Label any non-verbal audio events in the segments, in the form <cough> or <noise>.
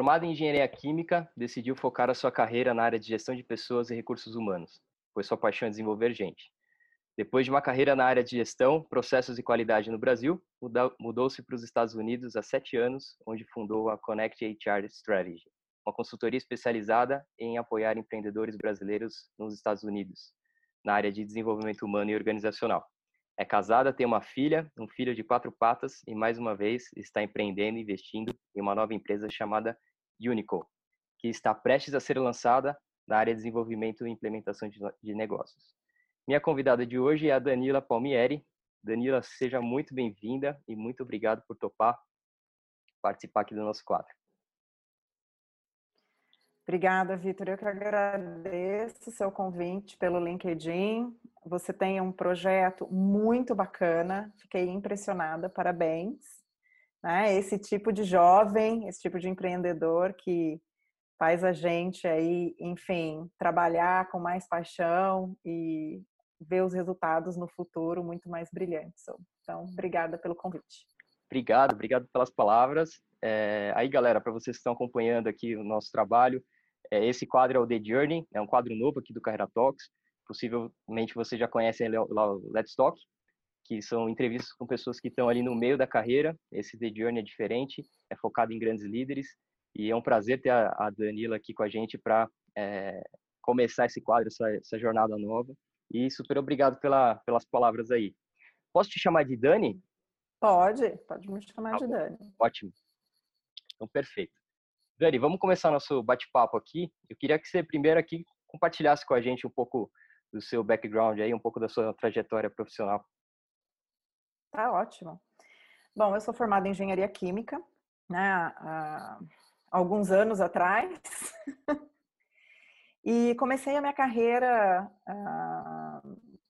Formado em engenharia química, decidiu focar a sua carreira na área de gestão de pessoas e recursos humanos, pois sua paixão é desenvolver gente. Depois de uma carreira na área de gestão, processos e qualidade no Brasil, mudou-se para os Estados Unidos há sete anos, onde fundou a Connect HR Strategy, uma consultoria especializada em apoiar empreendedores brasileiros nos Estados Unidos, na área de desenvolvimento humano e organizacional. É casada, tem uma filha, um filho de quatro patas e, mais uma vez, está empreendendo e investindo em uma nova empresa chamada Unico, que está prestes a ser lançada na área de desenvolvimento e implementação de negócios. Minha convidada de hoje é a Danila Palmieri. Danila, seja muito bem-vinda e muito obrigado por topar participar aqui do nosso quadro. Obrigada, Vitor. Eu que agradeço o seu convite pelo LinkedIn. Você tem um projeto muito bacana, fiquei impressionada, parabéns. Né? Esse tipo de jovem, esse tipo de empreendedor que faz a gente aí, enfim, trabalhar com mais paixão e ver os resultados no futuro muito mais brilhantes. Então, obrigada pelo convite. Obrigado, obrigado pelas palavras. É, aí, galera, para vocês que estão acompanhando aqui o nosso trabalho, é, esse quadro é o The Journey, é um quadro novo aqui do Carreira Talks. Possivelmente você já conhece lá o Let's Talk, que são entrevistas com pessoas que estão ali no meio da carreira. Esse The Journey é diferente, é focado em grandes líderes. E é um prazer ter a, a Danila aqui com a gente para é, começar esse quadro, essa, essa jornada nova. E super obrigado pela, pelas palavras aí. Posso te chamar de Dani? Pode, pode me chamar ah, de Dani. Ótimo. Então, perfeito. Dani, vamos começar nosso bate-papo aqui. Eu queria que você primeiro aqui compartilhasse com a gente um pouco do seu background aí, um pouco da sua trajetória profissional. Tá ótimo. Bom, eu sou formada em engenharia química, né, há alguns anos atrás. <laughs> e comecei a minha carreira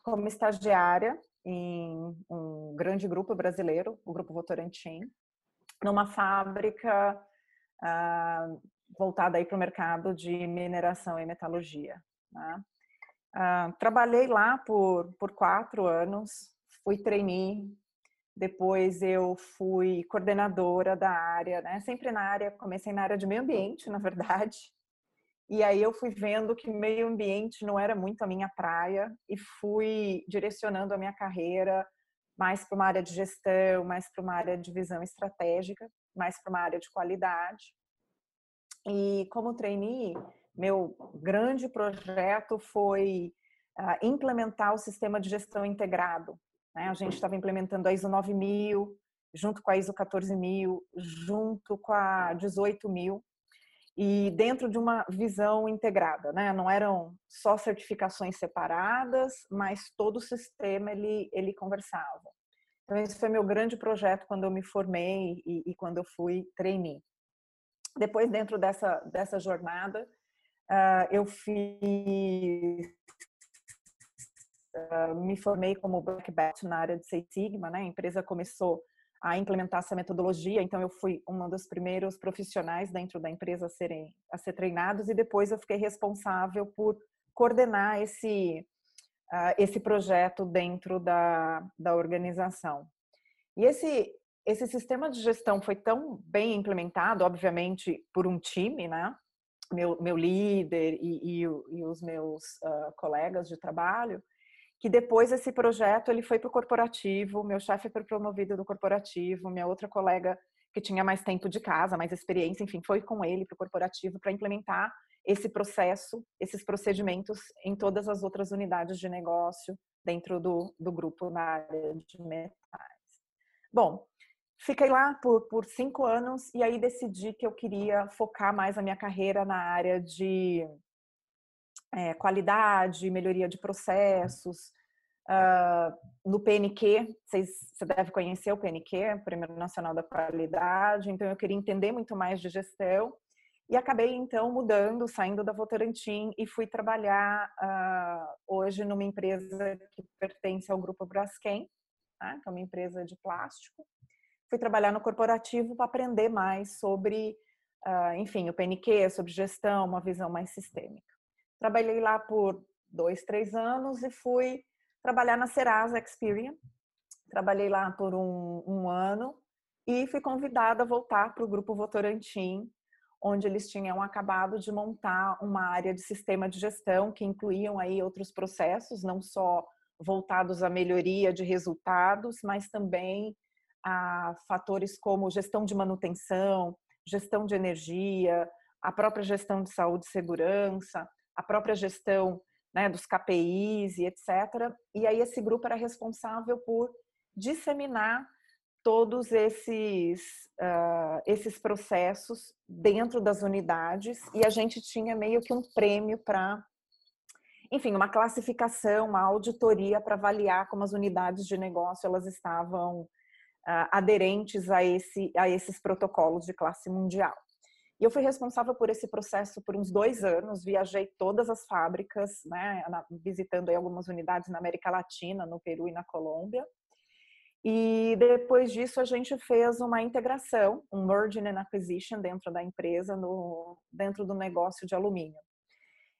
como estagiária em um grande grupo brasileiro, o Grupo Votorantim, numa fábrica uh, voltada aí para o mercado de mineração e metalurgia. Né? Uh, trabalhei lá por, por quatro anos, fui trainee, depois eu fui coordenadora da área, né? sempre na área, comecei na área de meio ambiente, na verdade, e aí eu fui vendo que meio ambiente não era muito a minha praia e fui direcionando a minha carreira mais para uma área de gestão, mais para uma área de visão estratégica, mais para uma área de qualidade. E como trainee, meu grande projeto foi uh, implementar o sistema de gestão integrado. Né? A gente estava implementando a ISO 9000, junto com a ISO 14000, junto com a 18000, e dentro de uma visão integrada, né? Não eram só certificações separadas, mas todo o sistema ele ele conversava. Então esse foi meu grande projeto quando eu me formei e, e quando eu fui trainee. Depois dentro dessa dessa jornada uh, eu fiz me formei como Black Belt na área de Six Sigma, né? A empresa começou a implementar essa metodologia. Então, eu fui uma dos primeiros profissionais dentro da empresa a serem a ser treinados e depois eu fiquei responsável por coordenar esse uh, esse projeto dentro da, da organização. E esse esse sistema de gestão foi tão bem implementado, obviamente, por um time, né? Meu, meu líder e, e, e os meus uh, colegas de trabalho, que depois esse projeto ele foi para o corporativo, meu chefe foi promovido do corporativo, minha outra colega que tinha mais tempo de casa, mais experiência, enfim, foi com ele para o corporativo para implementar esse processo, esses procedimentos em todas as outras unidades de negócio dentro do, do grupo na área de metais. Bom, fiquei lá por, por cinco anos e aí decidi que eu queria focar mais a minha carreira na área de é, qualidade, melhoria de processos. Uh, no PNQ, vocês, você deve conhecer o PNQ, Prêmio Nacional da Qualidade, então eu queria entender muito mais de gestão e acabei então mudando, saindo da Votorantim e fui trabalhar uh, hoje numa empresa que pertence ao grupo Braskem, né, que é uma empresa de plástico. Fui trabalhar no corporativo para aprender mais sobre, uh, enfim, o PNQ, sobre gestão, uma visão mais sistêmica. Trabalhei lá por dois, três anos e fui trabalhar na Serasa Experian. Trabalhei lá por um, um ano e fui convidada a voltar para o Grupo Votorantim, onde eles tinham acabado de montar uma área de sistema de gestão que incluíam aí outros processos, não só voltados à melhoria de resultados, mas também a fatores como gestão de manutenção, gestão de energia, a própria gestão de saúde e segurança, a própria gestão né, dos KPIs e etc. E aí esse grupo era responsável por disseminar todos esses, uh, esses processos dentro das unidades e a gente tinha meio que um prêmio para, enfim, uma classificação, uma auditoria para avaliar como as unidades de negócio elas estavam uh, aderentes a, esse, a esses protocolos de classe mundial. E eu fui responsável por esse processo por uns dois anos, viajei todas as fábricas, né, visitando algumas unidades na América Latina, no Peru e na Colômbia. E depois disso a gente fez uma integração, um merging and acquisition dentro da empresa, no, dentro do negócio de alumínio.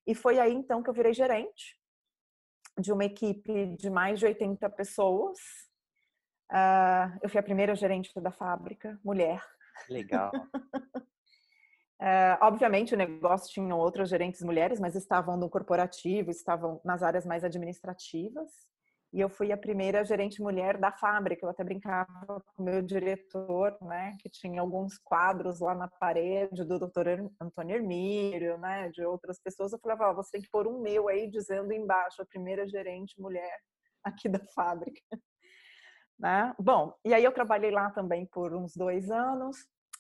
E foi aí então que eu virei gerente de uma equipe de mais de 80 pessoas. Uh, eu fui a primeira gerente da fábrica, mulher. Legal. <laughs> Uh, obviamente, o negócio tinha outras gerentes mulheres, mas estavam no corporativo, estavam nas áreas mais administrativas. E eu fui a primeira gerente mulher da fábrica. Eu até brincava com o meu diretor, né, que tinha alguns quadros lá na parede do Dr. Antônio Hermírio, né, de outras pessoas. Eu falava, oh, você tem que pôr um meu aí dizendo embaixo, a primeira gerente mulher aqui da fábrica. <laughs> Né? Bom, e aí eu trabalhei lá também por uns dois anos.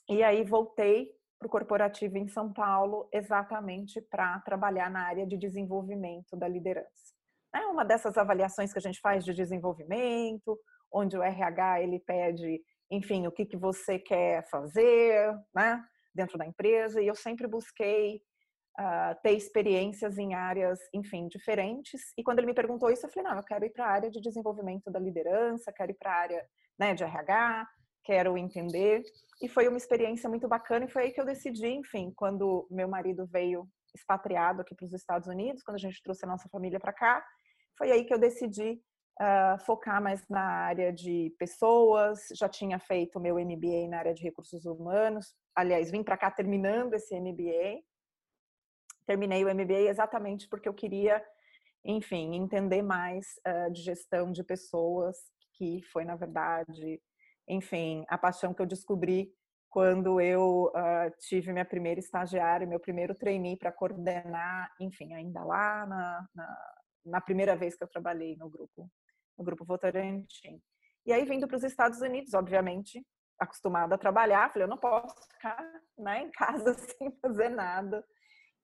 E aí voltei para o corporativo em São Paulo, exatamente para trabalhar na área de desenvolvimento da liderança. É uma dessas avaliações que a gente faz de desenvolvimento, onde o RH ele pede, enfim, o que, que você quer fazer, né, dentro da empresa. E eu sempre busquei uh, ter experiências em áreas, enfim, diferentes. E quando ele me perguntou isso, eu falei, não, eu quero ir para a área de desenvolvimento da liderança, quero ir para a área né, de RH, quero entender. E foi uma experiência muito bacana e foi aí que eu decidi, enfim, quando meu marido veio expatriado aqui para os Estados Unidos, quando a gente trouxe a nossa família para cá, foi aí que eu decidi uh, focar mais na área de pessoas. Já tinha feito meu MBA na área de recursos humanos. Aliás, vim para cá terminando esse MBA. Terminei o MBA exatamente porque eu queria, enfim, entender mais uh, de gestão de pessoas, que foi, na verdade, enfim, a paixão que eu descobri quando eu uh, tive minha primeira estagiária, meu primeiro trainee para coordenar, enfim, ainda lá na, na, na, primeira vez que eu trabalhei no grupo, no grupo Votorantim. E aí vindo para os Estados Unidos, obviamente, acostumada a trabalhar, falei, eu não posso ficar né, em casa <laughs> sem fazer nada.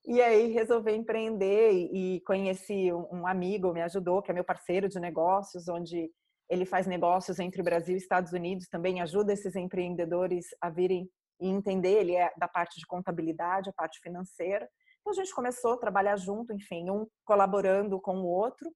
E aí resolvi empreender e, e conheci um, um amigo, me ajudou, que é meu parceiro de negócios, onde ele faz negócios entre Brasil e Estados Unidos, também ajuda esses empreendedores a virem e entender, ele é da parte de contabilidade, a parte financeira. Então a gente começou a trabalhar junto, enfim, um colaborando com o outro.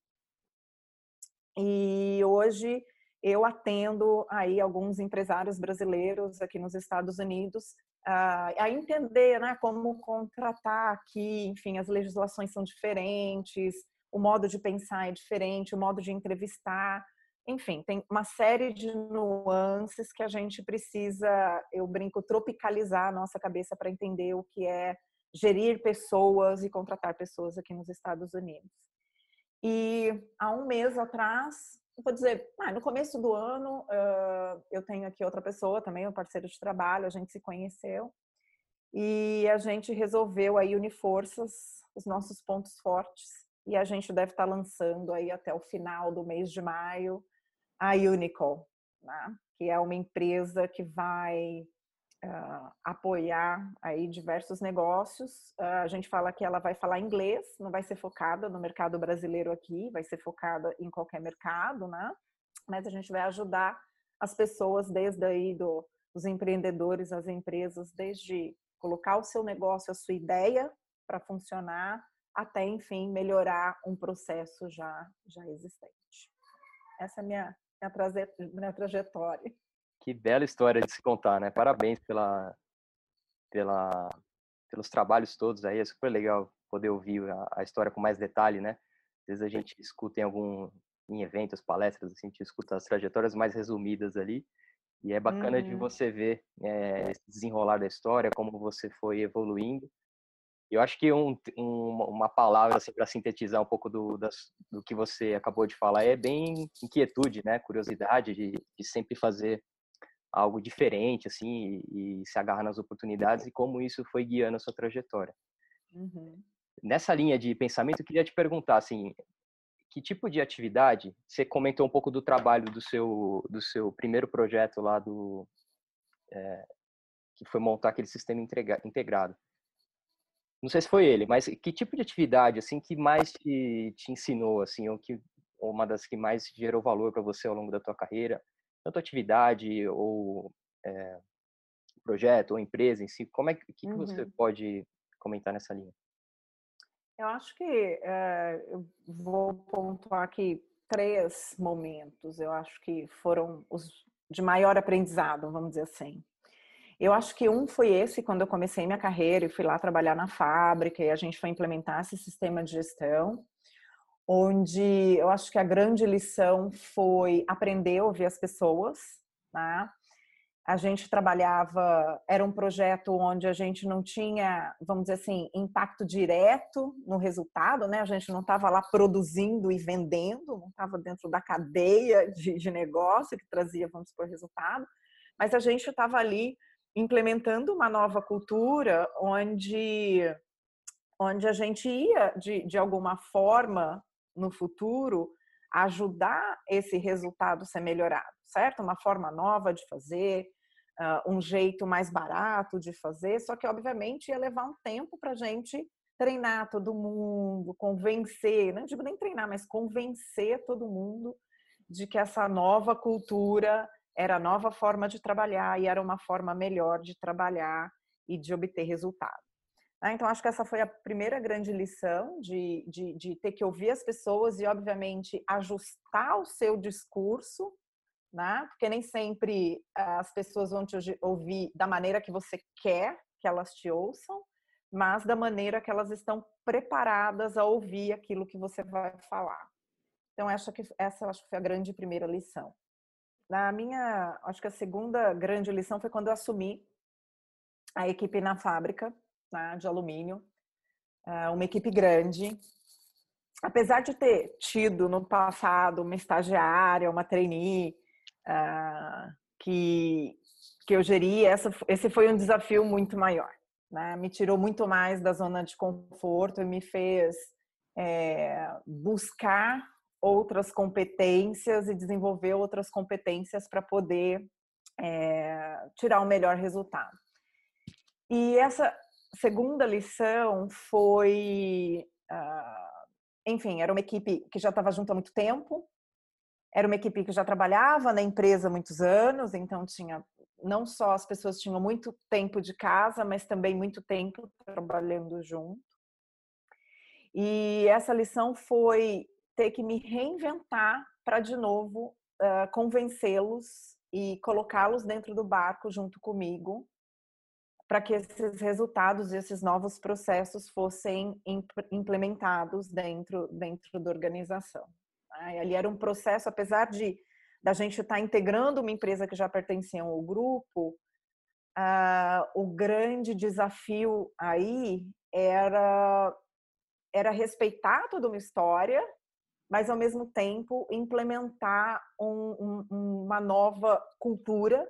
E hoje eu atendo aí alguns empresários brasileiros aqui nos Estados Unidos a, entender, né, como contratar aqui, enfim, as legislações são diferentes, o modo de pensar é diferente, o modo de entrevistar enfim, tem uma série de nuances que a gente precisa, eu brinco, tropicalizar a nossa cabeça para entender o que é gerir pessoas e contratar pessoas aqui nos Estados Unidos. E há um mês atrás, vou dizer, ah, no começo do ano, uh, eu tenho aqui outra pessoa também, um parceiro de trabalho, a gente se conheceu e a gente resolveu aí unir forças, os nossos pontos fortes, e a gente deve estar lançando aí até o final do mês de maio a Unicol, né? que é uma empresa que vai uh, apoiar aí diversos negócios. Uh, a gente fala que ela vai falar inglês, não vai ser focada no mercado brasileiro aqui, vai ser focada em qualquer mercado, né? Mas a gente vai ajudar as pessoas desde aí do, os empreendedores, as empresas, desde colocar o seu negócio, a sua ideia para funcionar, até enfim melhorar um processo já já existente. Essa é a minha minha trajetória. Que bela história de se contar, né? Parabéns pela, pela, pelos trabalhos todos aí. É super legal poder ouvir a, a história com mais detalhe, né? Às vezes a gente escuta em algum em eventos, palestras, assim, a gente escuta as trajetórias mais resumidas ali. E é bacana uhum. de você ver é, esse desenrolar da história, como você foi evoluindo. Eu acho que um, um, uma palavra assim para sintetizar um pouco do, das, do que você acabou de falar é bem inquietude, né? Curiosidade de, de sempre fazer algo diferente, assim, e, e, se agarrar nas oportunidades e como isso foi guiando a sua trajetória. Uhum. Nessa linha de pensamento, eu queria te perguntar, assim, que tipo de atividade? Você comentou um pouco do trabalho do seu do seu primeiro projeto lá do é, que foi montar aquele sistema integrado. Não sei se foi ele, mas que tipo de atividade assim que mais te, te ensinou assim, ou que ou uma das que mais gerou valor para você ao longo da tua carreira, tanto atividade ou é, projeto ou empresa em si? Como é que, que, uhum. você pode comentar nessa linha? Eu acho que é, eu vou pontuar aqui três momentos, eu acho que foram os de maior aprendizado, vamos dizer assim. Eu acho que um foi esse, quando eu comecei minha carreira e fui lá trabalhar na fábrica e a gente foi implementar esse sistema de gestão, onde eu acho que a grande lição foi aprender a ouvir as pessoas, né? a gente trabalhava, era um projeto onde a gente não tinha, vamos dizer assim, impacto direto no resultado, né? A gente não estava lá produzindo e vendendo, não estava dentro da cadeia de, de, negócio que trazia, vamos supor, resultado, mas a gente estava ali implementando uma nova cultura onde, onde a gente ia, de, de alguma forma, no futuro, ajudar esse resultado ser melhorado, certo? Uma forma nova de fazer, uh, um jeito mais barato de fazer, só que obviamente ia levar um tempo para a gente treinar todo mundo, convencer, não digo nem treinar, mas convencer todo mundo de que essa nova cultura era a nova forma de trabalhar e era uma forma melhor de trabalhar e de obter resultado. Ah, então, acho que essa foi a primeira grande lição de, de, de, ter que ouvir as pessoas e, obviamente, ajustar o seu discurso né? Porque nem sempre as pessoas vão te ouvir da maneira que você quer que elas te ouçam, mas da maneira que elas estão preparadas a ouvir aquilo que você vai falar. Então, acho que essa acho que foi a grande primeira lição. Na minha, acho que a segunda grande lição foi quando eu assumi a equipe na fábrica né, de alumínio, uma equipe grande. Apesar de ter tido no passado uma estagiária, uma trainee, uh, que, que eu geri, essa, esse foi um desafio muito maior. Né? Me tirou muito mais da zona de conforto e me fez é, buscar outras competências e desenvolver outras competências para poder é, tirar o um melhor resultado. E essa segunda lição foi, uh, enfim, era uma equipe que já estava junto há muito tempo, era uma equipe que já trabalhava na empresa há muitos anos, então tinha não só as pessoas tinham muito tempo de casa, mas também muito tempo trabalhando junto. E essa lição foi ter que me reinventar para de novo uh, convencê-los e colocá-los dentro do barco junto comigo, para que esses resultados e esses novos processos fossem implementados dentro dentro da organização. Ali era um processo, apesar de da gente estar tá integrando uma empresa que já pertencia ao grupo, uh, o grande desafio aí era era respeitar toda uma história, mas ao mesmo tempo implementar um, um, uma nova cultura,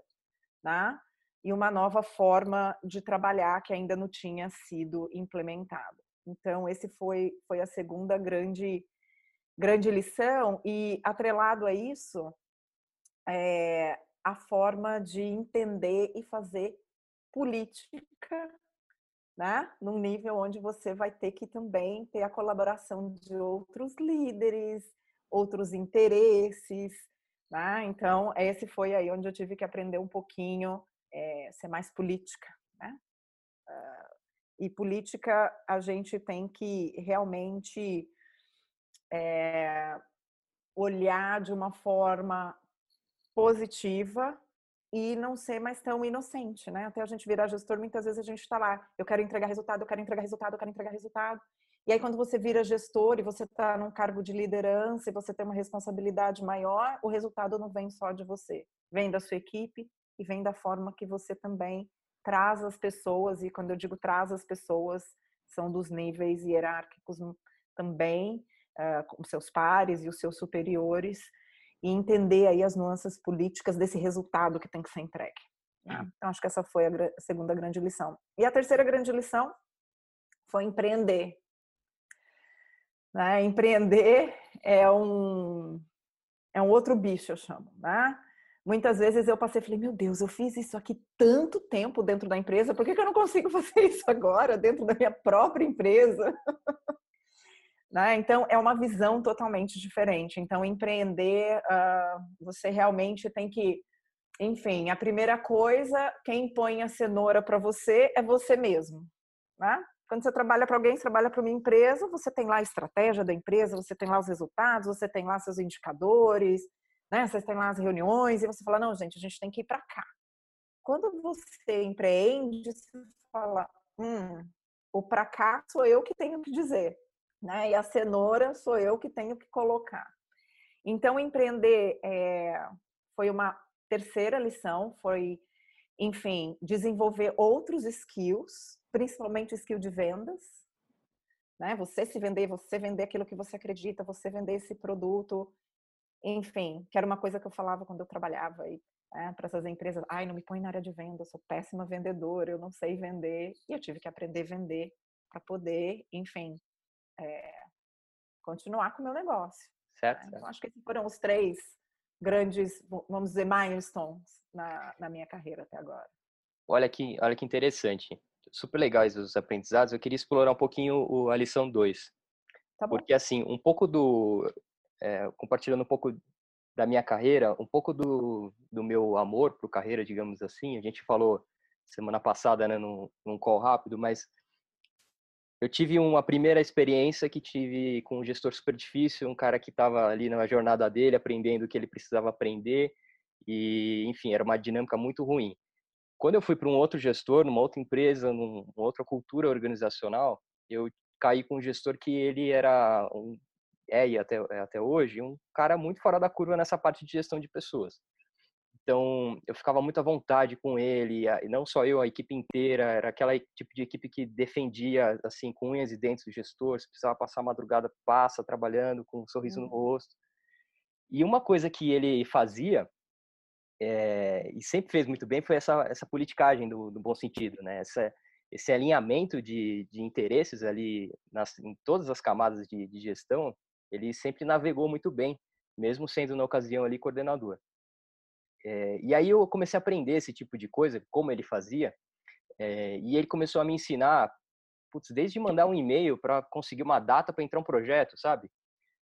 né? E uma nova forma de trabalhar que ainda não tinha sido implementada. Então, esse foi, foi a segunda grande grande lição e atrelado a isso é a forma de entender e fazer política, né? Num nível onde você vai ter que também ter a colaboração de outros líderes, outros interesses, né? Então esse foi aí onde eu tive que aprender um pouquinho, é, ser mais política, né? Uh, e política a gente tem que realmente é, olhar de uma forma positiva e não ser mais tão inocente, né? Até a gente virar gestor, muitas vezes a gente está lá, eu quero entregar resultado, eu quero entregar resultado, eu quero entregar resultado. E aí quando você vira gestor e você está num cargo de liderança e você tem uma responsabilidade maior, o resultado não vem só de você, vem da sua equipe e vem da forma que você também traz as pessoas, e quando eu digo traz as pessoas, são dos níveis hierárquicos também, uh, com seus pares e os seus superiores, e entender aí as nuances políticas desse resultado que tem que ser entregue. Né? Então, acho que essa foi a segunda grande lição. E a terceira grande lição foi empreender. Né? Empreender é um, é um outro bicho, eu chamo. Né? Muitas vezes eu passei e falei, meu Deus, eu fiz isso aqui tanto tempo dentro da empresa, por que, que eu não consigo <laughs> fazer isso agora dentro da minha própria empresa? Né? Então, é uma visão totalmente diferente. Então, empreender, uh, você realmente tem que. Enfim, a primeira coisa, quem põe a cenoura para você é você mesmo. Né? Quando você trabalha para alguém, você trabalha para uma empresa, você tem lá a estratégia da empresa, você tem lá os resultados, você tem lá seus indicadores, né? Você tem lá as reuniões e você fala, não, gente, a gente tem que ir para cá. Quando você empreende, você fala, hum, o para cá sou eu que tenho que dizer né? E a cenoura sou eu que tenho que colocar. Então, empreender é, foi uma terceira lição, foi, enfim, desenvolver outros skills, principalmente skill de vendas, né? Você se vender, você vender aquilo que você acredita, você vender esse produto, enfim, que era uma coisa que eu falava quando eu trabalhava aí né, para essas empresas. Ai, não me põe na área de venda, eu sou péssima vendedora, eu não sei vender. E eu tive que aprender a vender para poder, enfim, é, continuar com o meu negócio. Certo, né? Então, acho que esses foram os três grandes, vamos dizer, milestones na, na minha carreira até agora. Olha que, olha que interessante. Super legais os aprendizados. Eu queria explorar um pouquinho o, a lição 2. Tá Porque, assim, um pouco do. É, compartilhando um pouco da minha carreira, um pouco do, do meu amor por carreira, digamos assim. A gente falou semana passada, né, num, num call rápido, mas eu tive uma primeira experiência que tive com um gestor super difícil, um cara que estava ali na jornada dele, aprendendo o que ele precisava aprender, e, enfim, era uma dinâmica muito ruim. Quando eu fui para um outro gestor, numa outra empresa, numa outra cultura organizacional, eu caí com um gestor que ele era, um, é e até, até hoje, um cara muito fora da curva nessa parte de gestão de pessoas. Então, eu ficava muito à vontade com ele, e não só eu, a equipe inteira, era aquela tipo de equipe que defendia, assim, com unhas e dentes do gestor, se precisava passar a madrugada, passa, trabalhando, com um sorriso no uhum. rosto. E uma coisa que ele fazia, é, e sempre fez muito bem, foi essa, essa politicagem do, do bom sentido, né? Essa, esse alinhamento de, de interesses ali nas, em todas as camadas de, de gestão, ele sempre navegou muito bem, mesmo sendo na ocasião ali coordenador. É, e aí eu comecei a aprender esse tipo de coisa, como ele fazia, é, e ele começou a me ensinar, putz, desde mandar um e-mail para conseguir uma data para entrar um projeto, sabe?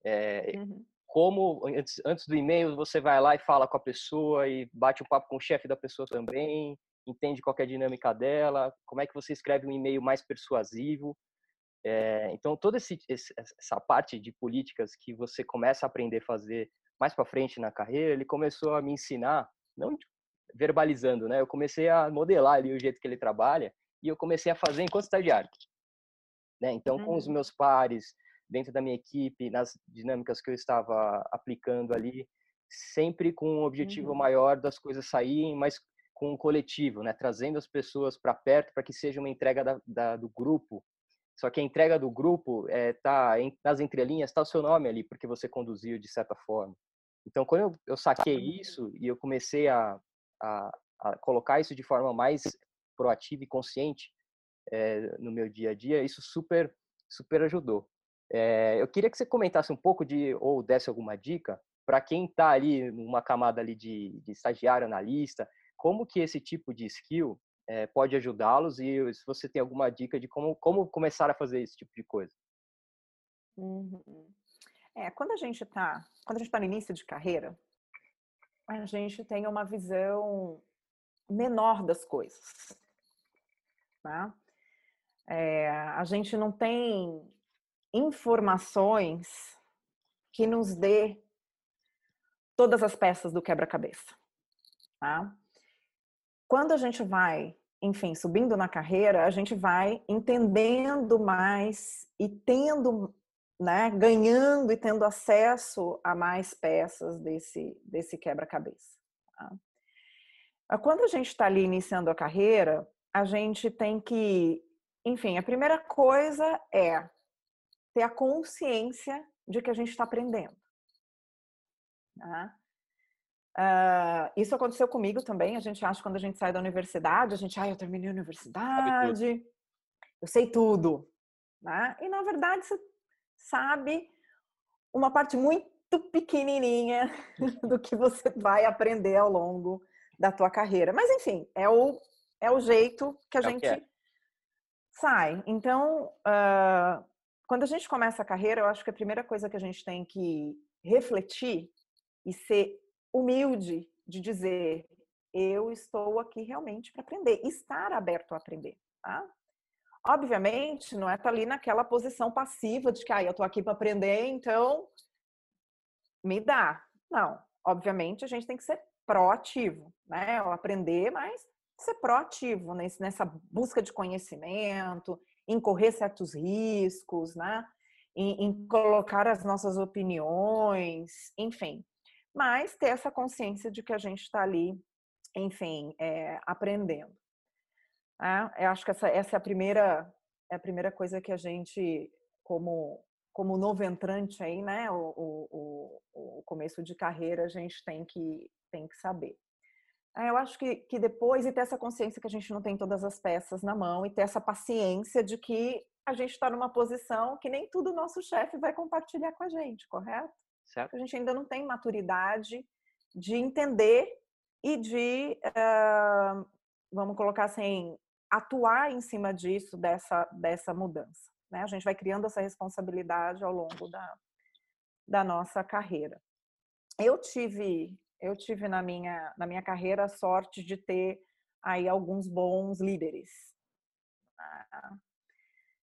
É, uhum. Como antes, antes do e-mail você vai lá e fala com a pessoa e bate um papo com o chefe da pessoa também, entende qual é a dinâmica dela, como é que você escreve um e-mail mais persuasivo. Então, toda esse, essa parte de políticas que você começa a aprender a fazer mais para frente na carreira, ele começou a me ensinar, não verbalizando, né? Eu comecei a modelar ali o jeito que ele trabalha e eu comecei a fazer enquanto estagiário. Né? Então, uhum. com os uhum. meus pares, dentro da minha equipe, nas dinâmicas que eu estava aplicando ali, sempre com um objetivo uhum. maior das coisas saírem, mas com um coletivo, né? Trazendo as pessoas para perto para que seja uma entrega da, da, do grupo. Só que a entrega do grupo é, tá em, nas entrelinhas, está o seu nome ali, porque você conduziu de certa forma. Então, quando eu, eu saquei isso e eu comecei a, a, a, colocar isso de forma mais proativa e consciente é, no meu dia a dia, isso super, super ajudou. É, eu queria que você comentasse um pouco de, ou desse alguma dica, para quem está ali numa camada ali de, de estagiário, analista, como que esse tipo de skill é, pode ajudá-los e se você tem alguma dica de como, como começar a fazer esse tipo de coisa. Uhum. É, quando a gente está, quando a gente está no início de carreira, a gente tem uma visão menor das coisas. Tá? É, a gente não tem informações que nos dê todas as peças do quebra-cabeça. Tá? Quando a gente vai, enfim, subindo na carreira, a gente vai entendendo mais e tendo né, ganhando e tendo acesso a mais peças desse, desse quebra-cabeça. Tá? Quando a gente está ali iniciando a carreira, a gente tem que, enfim, a primeira coisa é ter a consciência de que a gente está aprendendo. Tá? Uh, isso aconteceu comigo também. A gente acha quando a gente sai da universidade, a gente, ah, eu terminei a universidade, eu sei tudo. Né? E na verdade você sabe uma parte muito pequenininha <laughs> do que você vai aprender ao longo da tua carreira. Mas enfim, é o, é o jeito que a é gente que é. sai. Então, uh, quando a gente começa a carreira, eu acho que a primeira coisa que a gente tem que refletir e ser humilde de dizer eu estou aqui realmente para aprender, estar aberto a aprender, tá? Obviamente, não é estar tá ali naquela posição passiva de que ah, eu estou aqui para aprender, então me dá. Não, obviamente a gente tem que ser proativo, né? Aprender, mas ser proativo nessa busca de conhecimento, em correr certos riscos, né? Em, em colocar as nossas opiniões, enfim mas ter essa consciência de que a gente está ali, enfim, é, aprendendo. É, eu acho que essa, essa é a primeira é a primeira coisa que a gente, como como novo entrante aí, né, o, o, o começo de carreira, a gente tem que tem que saber. É, eu acho que, que depois e ter essa consciência que a gente não tem todas as peças na mão e ter essa paciência de que a gente está numa posição que nem tudo o nosso chefe vai compartilhar com a gente, correto? Certo. A gente ainda não tem maturidade de entender e de, uh, vamos colocar assim, atuar em cima disso, dessa, dessa mudança. Né? A gente vai criando essa responsabilidade ao longo da, da nossa carreira. Eu tive, eu tive na minha, na minha carreira a sorte de ter aí alguns bons líderes. Ah,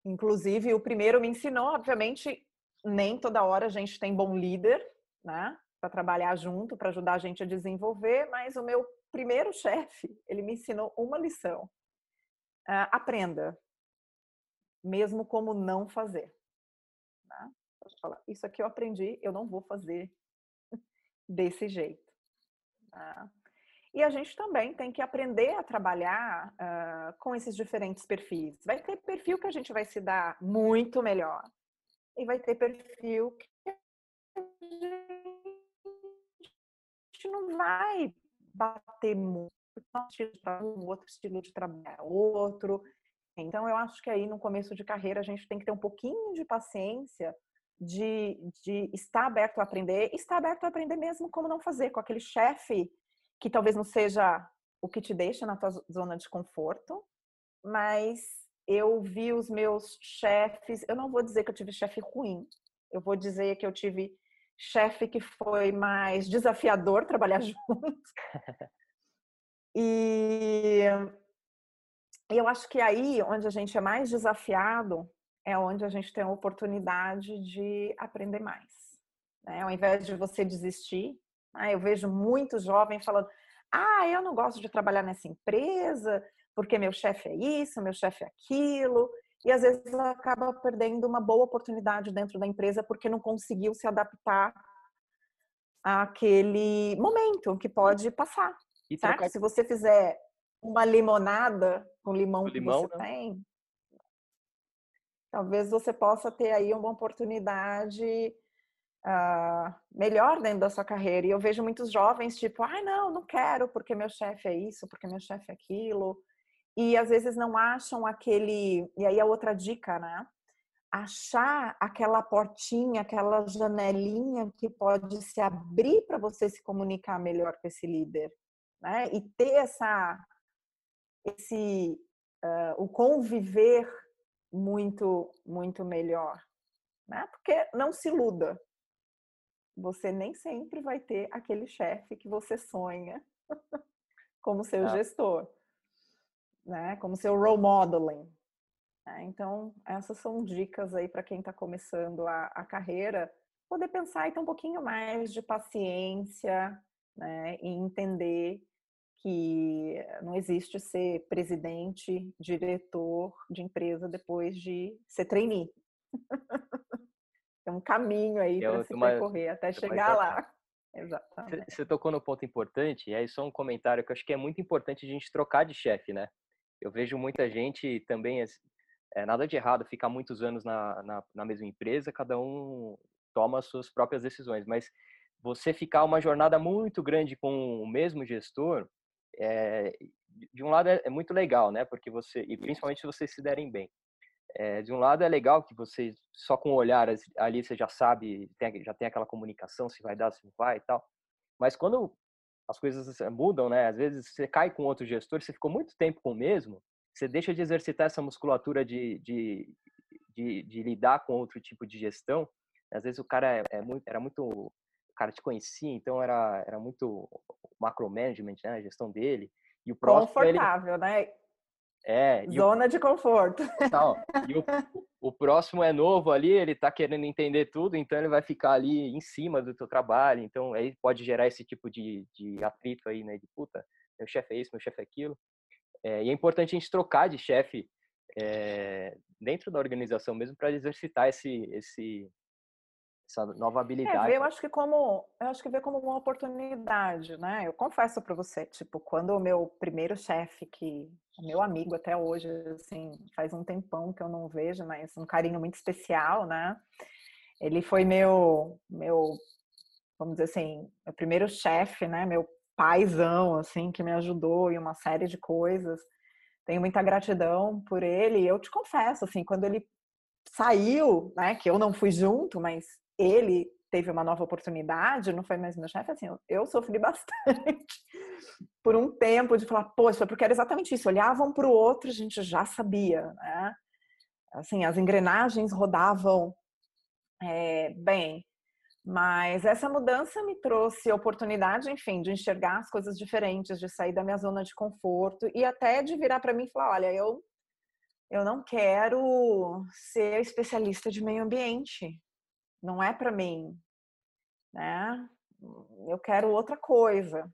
inclusive, o primeiro me ensinou, obviamente, nem toda hora a gente tem bom líder, né? Para trabalhar junto, para ajudar a gente a desenvolver, mas o meu primeiro <laughs> chefe, ele me ensinou uma lição. Uh, aprenda, mesmo como não fazer. Né? Falar, isso aqui eu aprendi, eu não vou fazer desse jeito. Né? E a gente também tem que aprender a trabalhar uh, com esses diferentes perfis. Vai ter perfil que a gente vai se dar muito melhor e vai ter perfil que a gente não vai bater muito. Um outro estilo de trabalho é outro. Então, eu acho que aí no começo de carreira a gente tem que ter um pouquinho de paciência de, de estar aberto a aprender, estar aberto a aprender mesmo como não fazer, com aquele chefe que talvez não seja o que te deixa na tua zona de conforto, mas eu vi os meus chefes, eu não vou dizer que eu tive chefe ruim, eu vou dizer que eu tive chefe que foi mais desafiador trabalhar <laughs> junto. E eu acho que aí, onde a gente é mais desafiado, é onde a gente tem a oportunidade de aprender mais. Né? Ao invés de você desistir, né? eu vejo muitos jovens falando: ah, eu não gosto de trabalhar nessa empresa, porque meu chefe é isso, meu chefe é aquilo, e às vezes acaba perdendo uma boa oportunidade dentro da empresa porque não conseguiu se adaptar àquele momento que pode passar. E trocar... Se você fizer uma limonada com limão, limão que você né? tem, talvez você possa ter aí uma oportunidade uh, melhor dentro da sua carreira. E eu vejo muitos jovens tipo, ai ah, não, não quero porque meu chefe é isso, porque meu chefe é aquilo e às vezes não acham aquele. E aí a outra dica, né? Achar aquela portinha, aquela janelinha que pode se abrir para você se comunicar melhor com esse líder, né? E ter essa, esse, uh, o conviver muito, muito melhor, né? Porque não se iluda, você nem sempre vai ter aquele chefe que você sonha <laughs> como seu gestor né? Como seu role modeling. Né? Então, essas são dicas aí para quem está começando a, a, carreira, poder pensar e ter um pouquinho mais de paciência, né? E entender que não existe ser presidente, diretor de empresa depois de ser trainee. <laughs> Tem um caminho aí para se percorrer até chegar lá. <laughs> Exatamente. Você tocou no ponto importante, e aí só um comentário que eu acho que é muito importante a gente trocar de chefe, né? Eu vejo muita gente também, é, nada de errado ficar muitos anos na, na, na mesma empresa, cada um toma as suas próprias decisões, mas você ficar uma jornada muito grande com o mesmo gestor, é, de um lado é, é, muito legal, né? Porque você, e principalmente se vocês se derem bem. É, de um lado é legal que você, só com o olhar ali, você já sabe, tem, já tem aquela comunicação, se vai dar, se não vai e tal. Mas quando as coisas mudam, né? Às vezes você cai com outro gestor, você ficou muito tempo com o mesmo, você deixa de exercitar essa musculatura de, de, de, de lidar com outro tipo de gestão. Às vezes o cara é, é muito, era muito, cara te conhecia, então era, era muito macromanagement, né? A gestão dele. E o próximo Confortável, ele... né? É. Zona o... de conforto. <laughs> e o, o, próximo é novo ali, ele tá querendo entender tudo, então ele vai ficar ali em cima do teu trabalho. Então aí pode gerar esse tipo de, de atrito aí, né? De puta, meu chefe é isso, meu chefe é aquilo. É, e é importante a gente trocar de chefe é, dentro da organização mesmo para exercitar esse, esse, essa nova habilidade. É, eu acho que como eu acho que ver como uma oportunidade, né? Eu confesso para você, tipo, quando o meu primeiro chefe que é meu amigo até hoje, assim, faz um tempão que eu não vejo, mas um carinho muito especial, né? Ele foi meu meu vamos dizer assim, meu primeiro chefe, né? Meu paizão assim que me ajudou em uma série de coisas. Tenho muita gratidão por ele. Eu te confesso, assim, quando ele saiu, né, que eu não fui junto, mas ele teve uma nova oportunidade, não foi mais meu chefe, assim, eu, sofri <laughs> bastante por um tempo de falar, poxa, porque era exatamente isso, olhavam para o outro, a gente já sabia, né? Assim, as engrenagens rodavam é, bem, mas essa mudança me trouxe oportunidade, enfim, de enxergar as coisas diferentes, de sair da minha zona de conforto e até de virar para mim e falar, olha, eu eu não quero ser especialista de meio ambiente não é para mim, né? Eu quero outra coisa.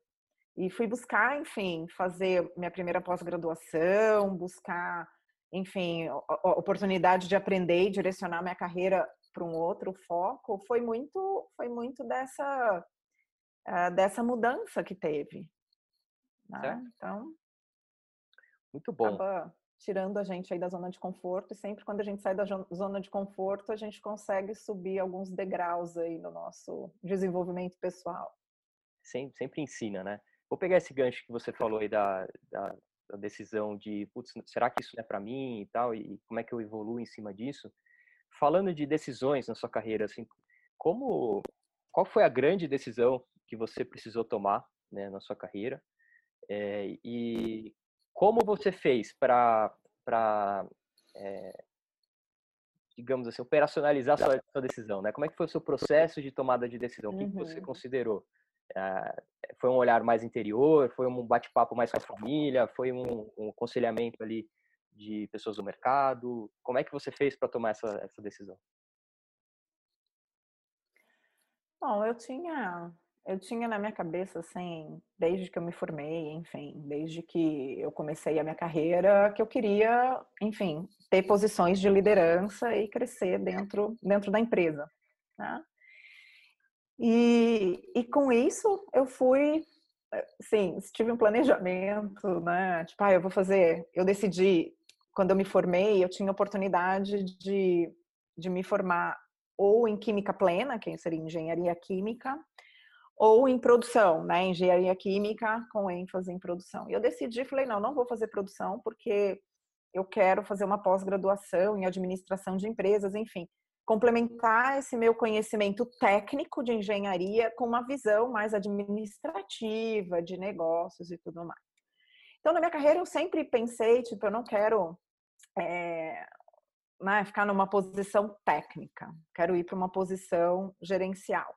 E fui buscar, enfim, fazer minha primeira pós-graduação, buscar, enfim, oportunidade de aprender e direcionar minha carreira para um outro foco. Foi muito, foi muito dessa uh, dessa mudança que teve. Né? Então, muito bom. Acaba tirando a gente aí da zona de conforto, e sempre quando a gente sai da zona de conforto, a gente consegue subir alguns degraus aí no nosso desenvolvimento pessoal. Sempre, sempre ensina, né? Vou pegar esse gancho que você falou aí da, da, da decisão de, putz, será que isso é para mim e tal, e como é que eu evoluo em cima disso? Falando de decisões na sua carreira, assim, como, qual foi a grande decisão que você precisou tomar né, na sua carreira? É, e como você fez para, é, digamos assim, operacionalizar sua, sua decisão? Né? Como é que foi o seu processo de tomada de decisão? O que, que você uhum. considerou? Uh, foi um olhar mais interior? Foi um bate-papo mais com a família? Foi um, um aconselhamento ali de pessoas do mercado? Como é que você fez para tomar essa, essa decisão? Bom, eu tinha eu tinha na minha cabeça, assim, desde que eu me formei, enfim, desde que eu comecei a minha carreira, que eu queria, enfim, ter posições de liderança e crescer dentro, dentro da empresa. Né? E, e com isso eu fui, sim, tive um planejamento, né? Tipo, ah, eu vou fazer, eu decidi, quando eu me formei, eu tinha oportunidade de, de me formar ou em química plena, que seria engenharia química, ou em produção, né? Engenharia química com ênfase em produção. E eu decidi, falei, não, não vou fazer produção porque eu quero fazer uma pós-graduação em administração de empresas, enfim, complementar esse meu conhecimento técnico de engenharia com uma visão mais administrativa de negócios e tudo mais. Então, na minha carreira, eu sempre pensei, tipo, eu não quero é, né, ficar numa posição técnica, quero ir para uma posição gerencial.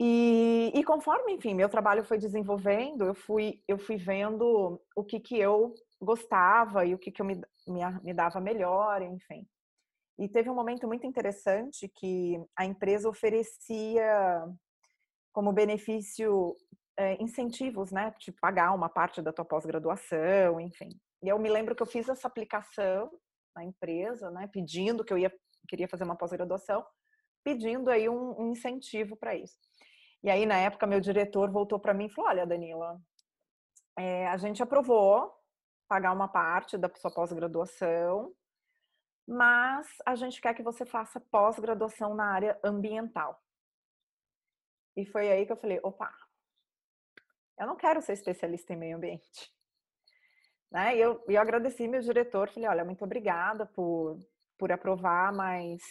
E, e, conforme, enfim, meu trabalho foi desenvolvendo, eu fui, eu fui vendo o que, que eu gostava e o que, que eu me, me, me dava melhor, enfim. E teve um momento muito interessante que a empresa oferecia como benefício é, incentivos, né? De pagar uma parte da tua pós-graduação, enfim. E eu me lembro que eu fiz essa aplicação na empresa, né? Pedindo que eu ia, queria fazer uma pós-graduação, pedindo aí um, um incentivo para isso. E aí, na época, meu diretor voltou para mim e falou: Olha, Danila, é, a gente aprovou pagar uma parte da sua pós-graduação, mas a gente quer que você faça pós-graduação na área ambiental. E foi aí que eu falei: opa, eu não quero ser especialista em meio ambiente. Né? E eu, eu agradeci meu diretor, falei: olha, muito obrigada por, por aprovar, mas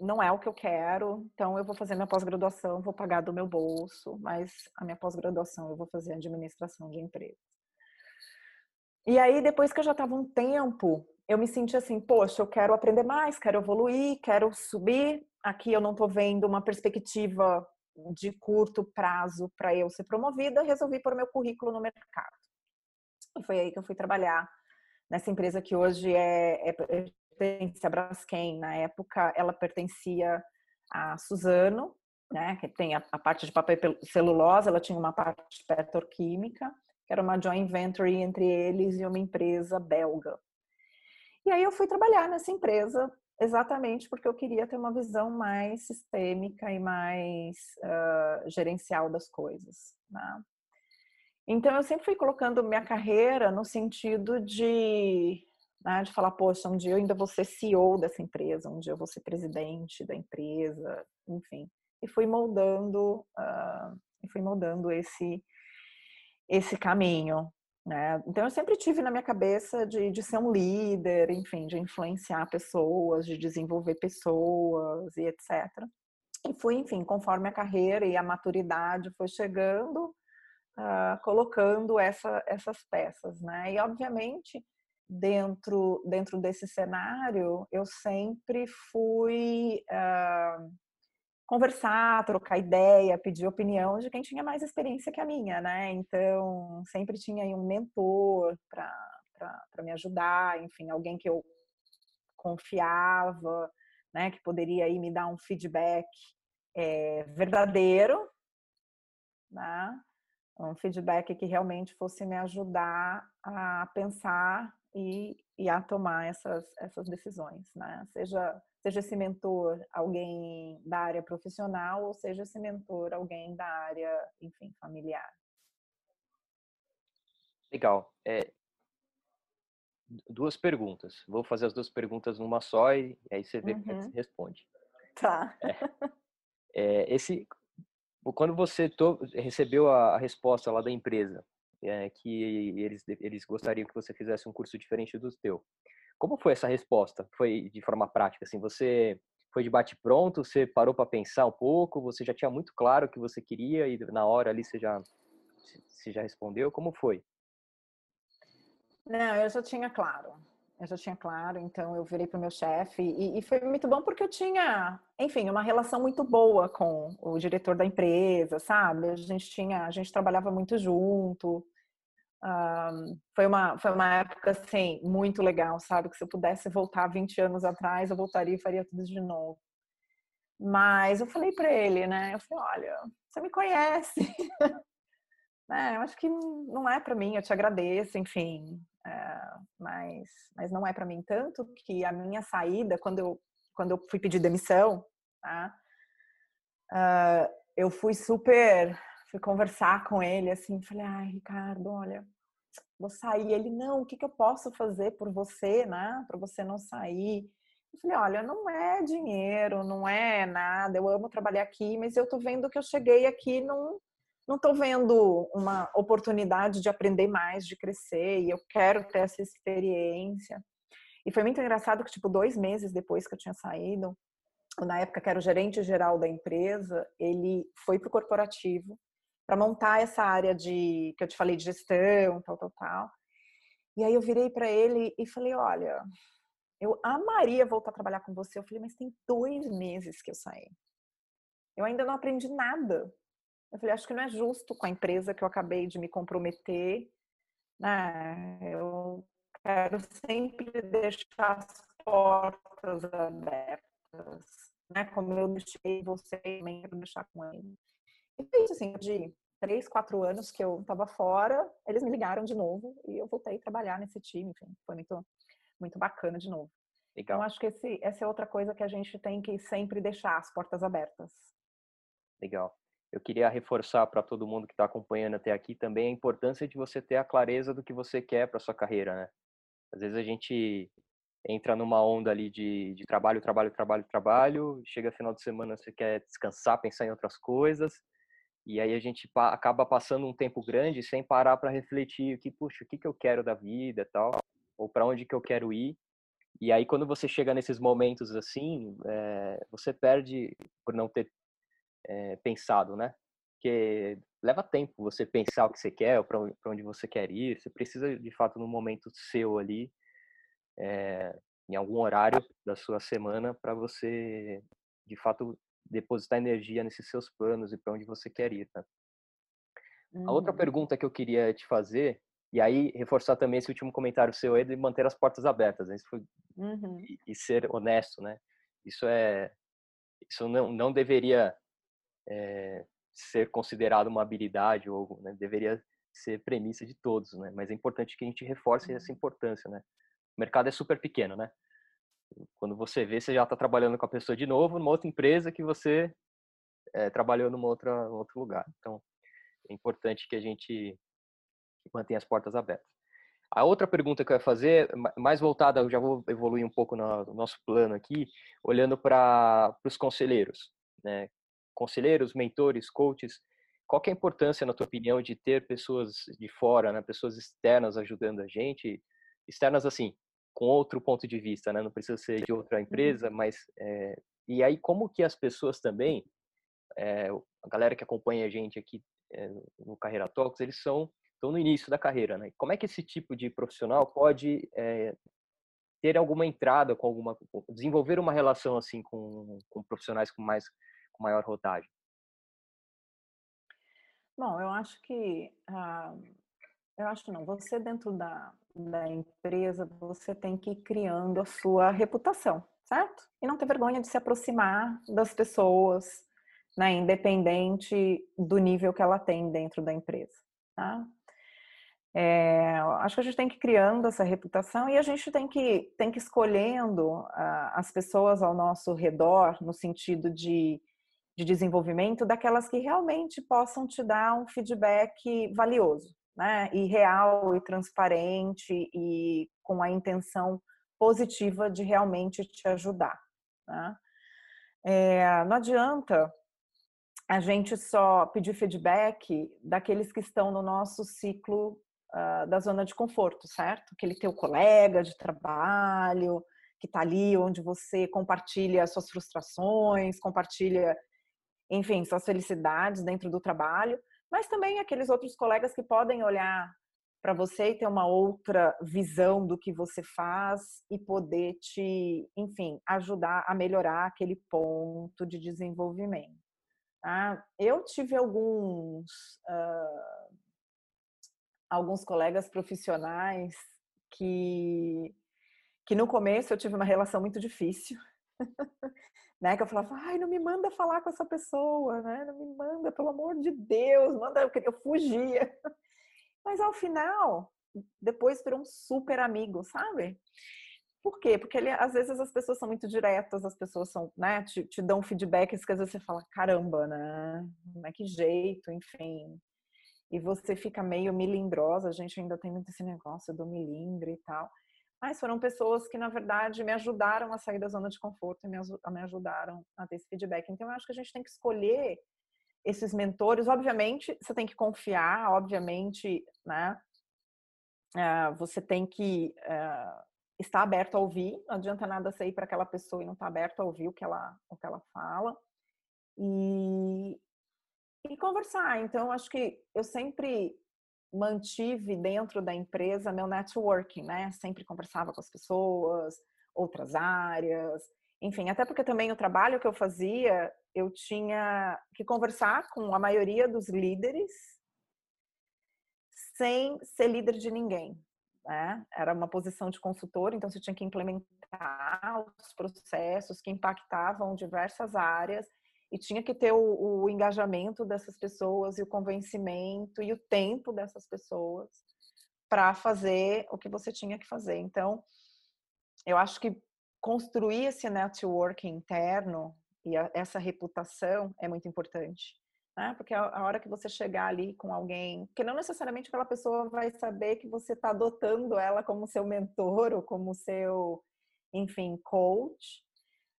não é o que eu quero, então eu vou fazer minha pós-graduação, vou pagar do meu bolso, mas a minha pós-graduação eu vou fazer administração de empresas. E aí, depois que eu já estava um tempo, eu me senti assim, poxa, eu quero aprender mais, quero evoluir, quero subir. Aqui eu não estou vendo uma perspectiva de curto prazo para eu ser promovida, resolvi pôr meu currículo no mercado. E foi aí que eu fui trabalhar nessa empresa que hoje é, é pertence a Braskem. Na época, ela pertencia a Suzano, né, que tem a, a parte de papel celulose, ela tinha uma parte petroquímica, que era uma joint venture entre eles e uma empresa belga. E aí eu fui trabalhar nessa empresa exatamente porque eu queria ter uma visão mais sistêmica e mais uh, gerencial das coisas. Né? Então eu sempre fui colocando minha carreira no sentido de né, de falar, poxa, um dia eu ainda vou ser CEO dessa empresa, um dia eu vou ser presidente da empresa, enfim. E fui moldando, uh, e fui moldando esse, esse caminho. Né? Então eu sempre tive na minha cabeça de, de ser um líder, enfim, de influenciar pessoas, de desenvolver pessoas e etc. E fui, enfim, conforme a carreira e a maturidade foi chegando, uh, colocando essa, essas peças, né? E obviamente dentro dentro desse cenário eu sempre fui uh, conversar, trocar ideia, pedir opinião de quem tinha mais experiência que a minha, né? Então sempre tinha um mentor para me ajudar, enfim, alguém que eu confiava, né? Que poderia aí me dar um feedback é, verdadeiro, né? Um feedback que realmente fosse me ajudar a pensar e, e a tomar essas, essas decisões, né? Seja, seja esse mentor alguém da área profissional ou seja esse mentor alguém da área, enfim, familiar. Legal. É, duas perguntas. Vou fazer as duas perguntas numa só e aí você vê como é que uhum. responde. Tá. É, é, esse, quando você to, recebeu a, a resposta lá da empresa, é, que eles, eles gostariam que você fizesse um curso diferente do teu. Como foi essa resposta? Foi de forma prática, assim, você foi de bate pronto, você parou para pensar um pouco, você já tinha muito claro o que você queria e na hora ali você já você já respondeu, como foi? Não, eu já tinha claro. Eu já tinha claro, então eu virei para o meu chefe e, e, foi muito bom porque eu tinha, enfim, uma relação muito boa com o diretor da empresa, sabe? A gente tinha, a gente trabalhava muito junto, um, foi, uma, foi uma época, assim, muito legal, sabe? Que se eu pudesse voltar 20 anos atrás, eu voltaria e faria tudo de novo. Mas eu falei para ele, né? Eu falei, olha, você me conhece. né? <laughs> Eu acho que não é para mim, eu te agradeço, enfim. É, mas, mas não é para mim. Tanto que a minha saída, quando eu, quando eu fui pedir demissão, tá? Uh, eu fui super fui conversar com ele assim, falei, ai, Ricardo, olha, vou sair. Ele, não, o que, que eu posso fazer por você, né? Para você não sair. Eu falei, olha, não é dinheiro, não é nada, eu amo trabalhar aqui, mas eu tô vendo que eu cheguei aqui não não tô vendo uma oportunidade de aprender mais, de crescer, e eu quero ter essa experiência. E foi muito engraçado que, tipo, dois meses depois que eu tinha saído, na época que era o gerente geral da empresa, ele foi para o corporativo para montar essa área de que eu te falei de gestão, tal, tal, tal. E aí eu virei para ele e falei, olha, eu amaria voltar a trabalhar com você. Eu falei, mas tem dois meses que eu saí. Eu ainda não aprendi nada. Eu falei, acho que não é justo com a empresa que eu acabei de me comprometer. Né? Eu quero sempre deixar as portas abertas, né? Como eu deixei você também, quero deixar com ele. E foi isso, assim, de três, quatro anos que eu estava fora, eles me ligaram de novo e eu voltei a trabalhar nesse time, enfim, foi muito, muito bacana de novo. Legal. Então, acho que esse, essa é outra coisa que a gente tem que sempre deixar as portas abertas. Legal. eu queria reforçar para todo mundo que está acompanhando até aqui também a importância de você ter a clareza do que você quer para sua carreira, né? Às vezes a gente entra numa onda ali de, de trabalho, trabalho, trabalho, trabalho, chega final de semana você quer descansar, pensar em outras coisas, e aí a gente pa acaba passando um tempo grande sem parar para refletir o que, puxa, o que, que eu quero da vida tal, ou para onde que eu quero ir. E aí quando você chega nesses momentos assim, é, você perde por não ter é, pensado, né? Porque leva tempo você pensar o que você quer, para onde você quer ir. Você precisa, de fato, no momento seu ali, é, em algum horário da sua semana, para você, de fato, depositar energia nesses seus planos e para onde você quer ir. Tá? A outra uhum. pergunta que eu queria te fazer, e aí reforçar também esse último comentário seu aí de manter as portas abertas, né? foi, uhum. e, e, ser honesto, né? Isso é, isso não, não deveria é, ser considerado uma habilidade ou né, deveria ser premissa de todos, né? Mas é importante que a gente reforce essa uhum. importância, né? O mercado é super pequeno, né? Quando você vê, você já está trabalhando com a pessoa de novo numa outra empresa que você é, trabalhou numa outra outro lugar. Então, é importante que a gente mantenha as portas abertas. A outra pergunta que eu ia fazer, mais voltada, eu já vou evoluir um pouco no nosso plano aqui, olhando para os conselheiros, né? conselheiros, mentores, coaches, qual é a importância, na tua opinião, de ter pessoas de fora, né, pessoas externas ajudando a gente, externas assim, com outro ponto de vista, né, não precisa ser de outra uhum. empresa, mas é, e aí como que as pessoas também, é, a galera que acompanha a gente aqui é, no Carreira Talks, eles são estão no início da carreira, né? Como é que esse tipo de profissional pode ter alguma entrada com alguma desenvolver uma relação assim com, com profissionais com mais com maior rodagem? Bom, eu acho que ah, eu acho não. Você dentro da, da empresa você tem que ir criando a sua reputação, certo? E não ter vergonha de se aproximar das pessoas, né, independente do nível que ela tem dentro da empresa, tá? É, acho que a gente tem que ir criando essa reputação e a gente tem que, tem que escolhendo uh, as pessoas ao nosso redor no sentido de de desenvolvimento daquelas que realmente possam te dar um feedback valioso, né? E real e transparente e com a intenção positiva de realmente te ajudar. Né? É, não adianta a gente só pedir feedback daqueles que estão no nosso ciclo uh, da zona de conforto, certo? Aquele teu colega de trabalho que está ali onde você compartilha suas frustrações, compartilha enfim, suas felicidades dentro do trabalho, mas também aqueles outros colegas que podem olhar para você e ter uma outra visão do que você faz e poder te, enfim, ajudar a melhorar aquele ponto de desenvolvimento. Ah, eu tive alguns uh, alguns colegas profissionais que que no começo eu tive uma relação muito difícil <laughs> né? Que eu falava, ai, não me manda falar com essa pessoa, né? Não me manda, pelo amor de Deus, manda, eu fugia. Mas ao final, depois virou um super amigo, sabe? Por quê? Porque ele, às vezes as pessoas são muito diretas, as pessoas são, né, te, te dão feedbacks que às vezes você fala, caramba, né? Mas que jeito, enfim. E você fica meio milindrosa, a gente ainda tem muito esse negócio do milindre e tal. Mas foram pessoas que, na verdade, me ajudaram a sair da zona de conforto e me, ajudaram a ter esse feedback. Então, eu acho que a gente tem que escolher esses mentores. Obviamente, você tem que confiar, obviamente, né? Uh, você tem que uh, estar aberto a ouvir. Não adianta nada você ir para aquela pessoa e não estar tá aberto a ouvir o que ela, o que ela fala. E, e conversar. Então, acho que eu sempre mantive dentro da empresa meu networking, né? Sempre conversava com as pessoas, outras áreas, enfim, até porque também o trabalho que eu fazia, eu tinha que conversar com a maioria dos líderes sem ser líder de ninguém. Né? Era uma posição de consultor, então você tinha que implementar os processos que impactavam diversas áreas e tinha que ter o, o, engajamento dessas pessoas e o convencimento e o tempo dessas pessoas para fazer o que você tinha que fazer. Então, eu acho que construir esse network interno e a, essa reputação é muito importante. né? Porque a, hora que você chegar ali com alguém, que não necessariamente aquela pessoa vai saber que você está adotando ela como seu mentor ou como seu, enfim, coach,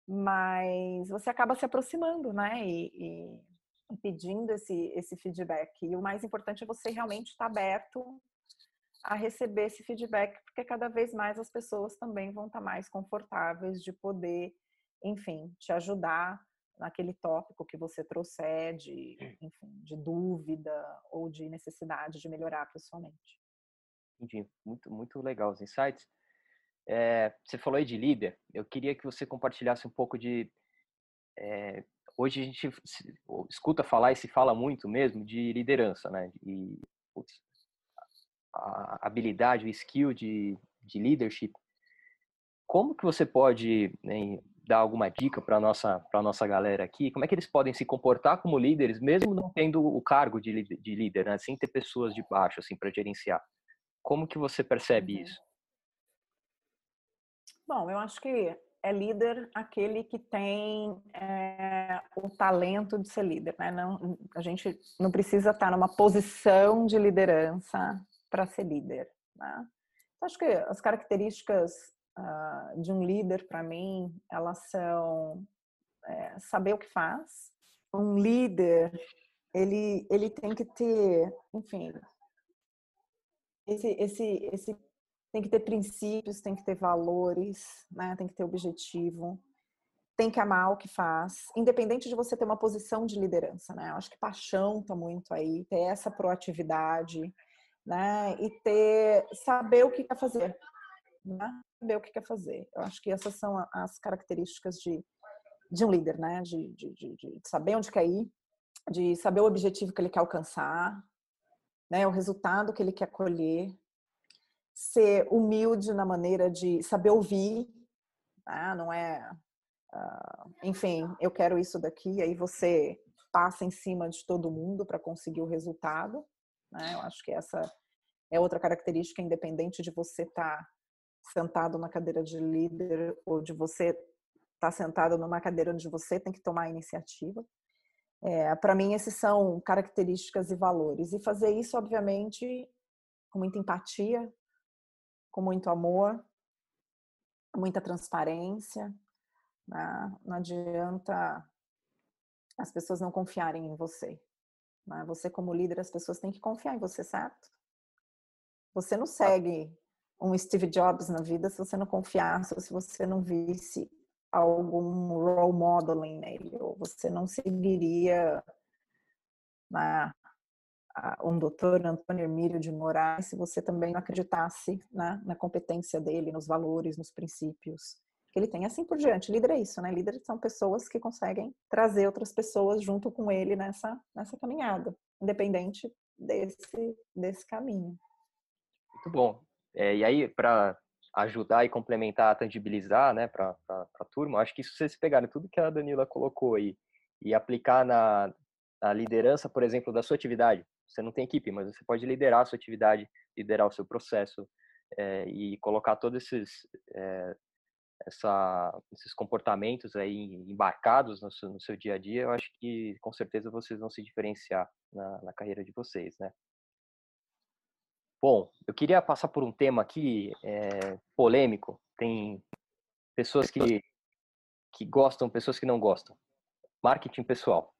mas você acaba se aproximando, né? E, e, pedindo esse, esse feedback. E o mais importante é você realmente estar aberto a receber esse feedback, porque cada vez mais as pessoas também vão estar mais confortáveis de poder, enfim, te ajudar naquele tópico que você trouxer de, enfim, de dúvida ou de necessidade de melhorar pessoalmente. Entendi. Muito, muito legal os insights. É, você falou aí de líder. Eu queria que você compartilhasse um pouco de. É, hoje a gente escuta falar e se fala muito mesmo de liderança, né? E putz, a habilidade, o skill de, de leadership. Como que você pode né, dar alguma dica para nossa para nossa galera aqui? Como é que eles podem se comportar como líderes, mesmo não tendo o cargo de, de líder, né? sem ter pessoas de baixo assim para gerenciar? Como que você percebe uhum. isso? Bom, eu acho que é líder aquele que tem é, o talento de ser líder, né? Não, a gente não precisa estar numa posição de liderança para ser líder. Né? Então, acho que as características uh, de um líder, para mim, elas são é, saber o que faz. Um líder, ele, ele tem que ter, enfim, esse, esse, esse tem que ter princípios, tem que ter valores, né? tem que ter objetivo, tem que amar o que faz, independente de você ter uma posição de liderança, né? Eu acho que paixão tá muito aí, ter essa proatividade, né? E ter saber o que quer fazer, né? Saber o que quer fazer. Eu acho que essas são as características de, de um líder, né? De, de, de, de saber onde quer ir, de saber o objetivo que ele quer alcançar, né? O resultado que ele quer colher, ser humilde na maneira de saber ouvir, né? não é, uh, enfim, eu quero isso daqui, aí você passa em cima de todo mundo para conseguir o resultado. Né? Eu acho que essa é outra característica, independente de você estar tá sentado na cadeira de líder ou de você estar tá sentado numa cadeira onde você tem que tomar a iniciativa. É, para mim, esses são características e valores. E fazer isso, obviamente, com muita empatia, com muito amor, muita transparência. Né? Não adianta as pessoas não confiarem em você. Né? Você, como líder, as pessoas têm que confiar em você, certo? Você não segue um Steve Jobs na vida se você não confiasse, ou se você não visse algum role modeling nele, ou você não seguiria né, um doutor Antônio Hermílio de Moraes se você também não acreditasse né, na competência dele, nos valores, nos princípios que ele tem, assim por diante. Líder é isso, né? Líderes são pessoas que conseguem trazer outras pessoas junto com ele nessa, nessa caminhada, independente desse, desse caminho. Muito bom. É, e aí, para ajudar e complementar, tangibilizar né, para a turma, acho que se vocês pegarem tudo que a Danila colocou aí e aplicar na, na liderança, por exemplo, da sua atividade, você não tem equipe, mas você pode liderar a sua atividade, liderar o seu processo é, e colocar todos esses é, essa, esses comportamentos aí embarcados no seu, no seu, dia a dia, eu acho que com certeza vocês vão se diferenciar na, na carreira de vocês, né? Bom, eu queria passar por um tema aqui é, polêmico. Tem pessoas que, que gostam, pessoas que não gostam. Marketing pessoal.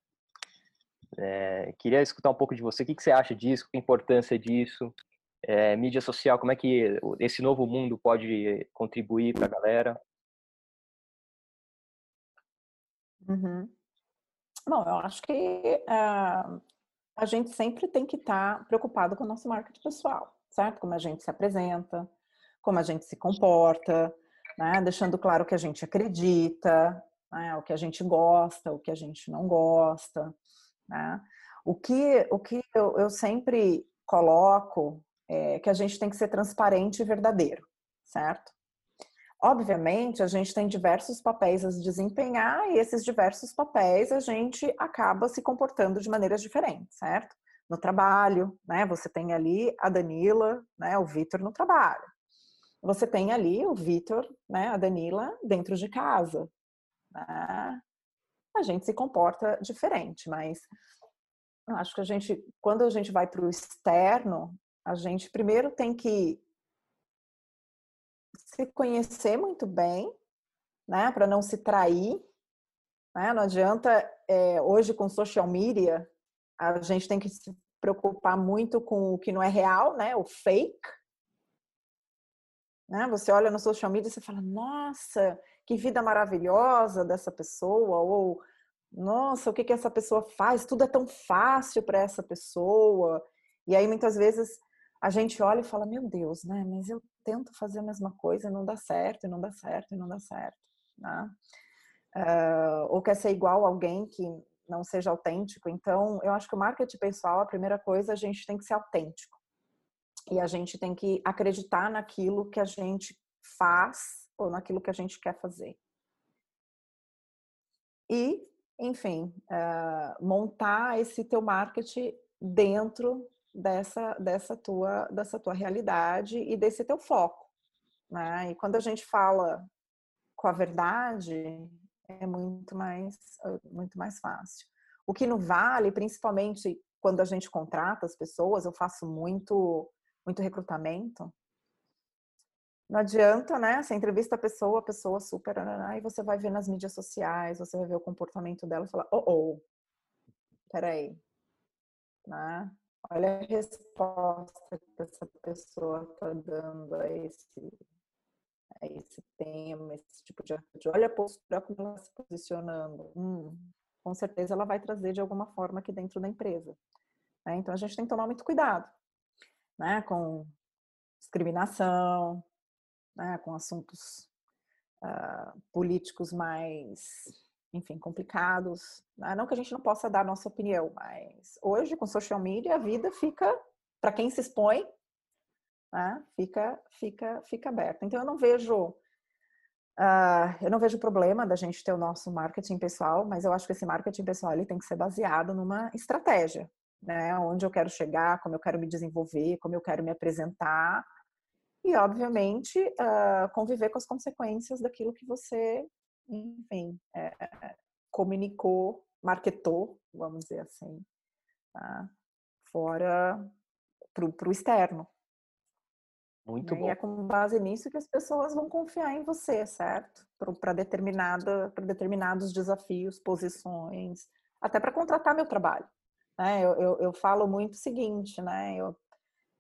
É, queria escutar um pouco de você. O que, que você acha disso? A importância disso? É, mídia social, como é que esse novo mundo pode contribuir para a galera? Uhum. Bom, eu acho que uh, a gente sempre tem que estar tá preocupado com o nosso marketing pessoal, certo? Como a gente se apresenta, como a gente se comporta, né? deixando claro o que a gente acredita, né? o que a gente gosta, o que a gente não gosta. Né? O que, o que eu, eu sempre coloco é que a gente tem que ser transparente e verdadeiro, certo? Obviamente, a gente tem diversos papéis a desempenhar e esses diversos papéis a gente acaba se comportando de maneiras diferentes, certo? No trabalho, né? Você tem ali a Danila, né? O Vitor no trabalho. Você tem ali o Vitor, né? A Danila dentro de casa. Né? A gente se comporta diferente, mas acho que a gente, quando a gente vai para o externo, a gente primeiro tem que se conhecer muito bem, né, para não se trair. Né? Não adianta, é, hoje com social media, a gente tem que se preocupar muito com o que não é real, né, o fake. Né? Você olha no social media e você fala, nossa, que vida maravilhosa dessa pessoa, ou nossa, o que, que essa pessoa faz? Tudo é tão fácil para essa pessoa. E aí muitas vezes a gente olha e fala, meu Deus, né? Mas eu tento fazer a mesma coisa e não dá certo, e não dá certo, e não dá certo. Né? Uh, ou quer ser igual alguém que não seja autêntico. Então, eu acho que o marketing pessoal, a primeira coisa, a gente tem que ser autêntico. E a gente tem que acreditar naquilo que a gente faz ou naquilo que a gente quer fazer. E, enfim, uh, montar esse teu marketing dentro dessa, dessa, tua, dessa tua realidade e desse teu foco. Né? E quando a gente fala com a verdade, é muito mais, muito mais fácil. O que não vale, principalmente quando a gente contrata as pessoas, eu faço muito, muito recrutamento. Não adianta, né? Você entrevista a pessoa, a pessoa super, e você vai ver nas mídias sociais, você vai ver o comportamento dela e fala, oh, oh, peraí, né? Olha a resposta que essa pessoa está dando a esse, a esse tema, esse tipo de atitude. Olha a postura como ela se posicionando. Hum, com certeza ela vai trazer de alguma forma aqui dentro da empresa. Né? Então a gente tem que tomar muito cuidado né? com discriminação, né? com assuntos uh, políticos mais enfim, complicados. Né? Não que a gente não possa dar nossa opinião, mas hoje com social media a vida fica, para quem se expõe, né? fica, fica, fica aberta. Então eu não vejo, uh, eu não vejo problema da gente ter o nosso marketing pessoal, mas eu acho que esse marketing pessoal ele tem que ser baseado numa estratégia, né? Onde eu quero chegar, como eu quero me desenvolver, como eu quero me apresentar e, obviamente, uh, conviver com as consequências daquilo que você enfim, é, comunicou, marketou, vamos dizer assim, tá? fora para o externo. Muito né? bom. E é com base nisso que as pessoas vão confiar em você, certo? Para determinada, para determinados desafios, posições, até para contratar meu trabalho. Né? Eu, eu, eu, falo muito o seguinte, né? Eu,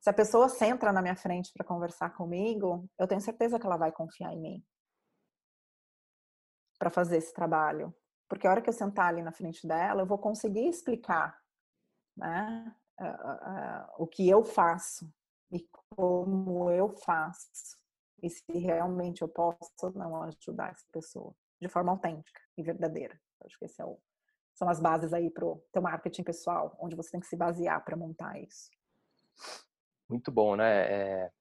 se a pessoa senta na minha frente para conversar comigo, eu tenho certeza que ela vai confiar em mim para fazer esse trabalho. Porque a hora que eu sentar ali na frente dela, eu vou conseguir explicar né, o que eu faço e como eu faço. E se realmente eu posso ou não ajudar essa pessoa de forma autêntica e verdadeira. Acho que esse é o, são as bases aí para o teu marketing pessoal, onde você tem que se basear para montar isso. Muito bom, né? É...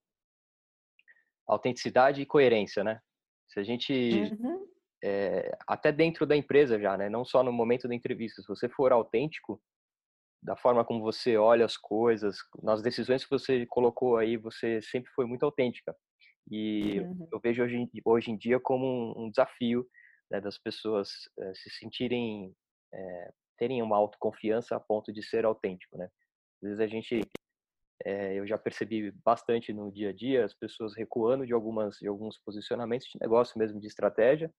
Autenticidade e coerência, né? Se a gente uhum é, até dentro da empresa já, né? Não só no momento da entrevista. Se você for autêntico da forma como você olha as coisas, nas decisões que você colocou aí, você sempre foi muito autêntica. E uhum. eu vejo hoje, hoje em dia como um, um desafio né, das pessoas é, se sentirem, é, terem uma autoconfiança a ponto de ser autêntico, né? Às vezes a gente é, eu já percebi bastante no dia a dia as pessoas recuando de algumas de alguns posicionamentos de negócio mesmo de estratégia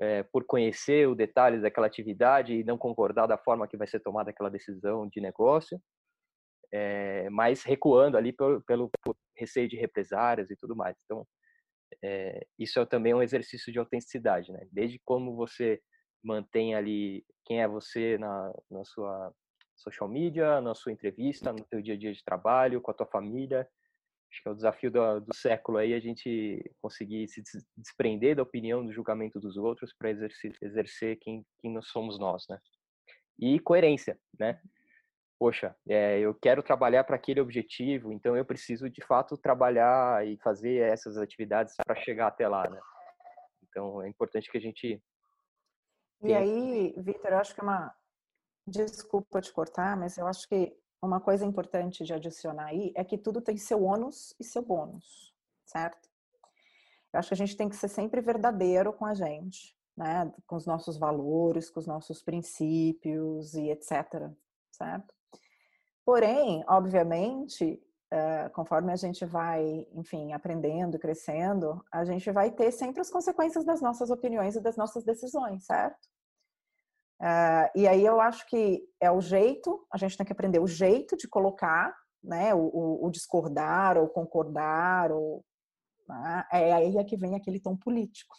é, por conhecer o detalhe daquela atividade e não concordar da forma que vai ser tomada aquela decisão de negócio, é, mas recuando ali pelo, receio de represárias e tudo mais. Então, é, isso é também um exercício de autenticidade, né? Desde como você mantém ali quem é você na, na sua social media, na sua entrevista, no seu dia a dia de trabalho, com a tua família, Acho que é o desafio do, do século aí a gente conseguir se desprender da opinião, do julgamento dos outros para exercer, exercer quem, quem nós somos nós, né? E coerência, né? Poxa, é, eu quero trabalhar para aquele objetivo, então eu preciso de fato trabalhar e fazer essas atividades para chegar até lá, né? Então é importante que a gente. E aí, Vitor, acho que é uma. Desculpa te cortar, mas eu acho que uma coisa importante de adicionar aí é que tudo tem seu ônus e seu bônus, certo? Eu acho que a gente tem que ser sempre verdadeiro com a gente, né? Com os nossos valores, com os nossos princípios e etc, certo? Porém, obviamente, uh, conforme a gente vai, enfim, aprendendo, crescendo, a gente vai ter sempre as consequências das nossas opiniões e das nossas decisões, certo? Uh, e aí eu acho que é o jeito, a gente tem que aprender o jeito de colocar, né, o, o, o discordar ou concordar, ou né, é aí é que vem aquele tom político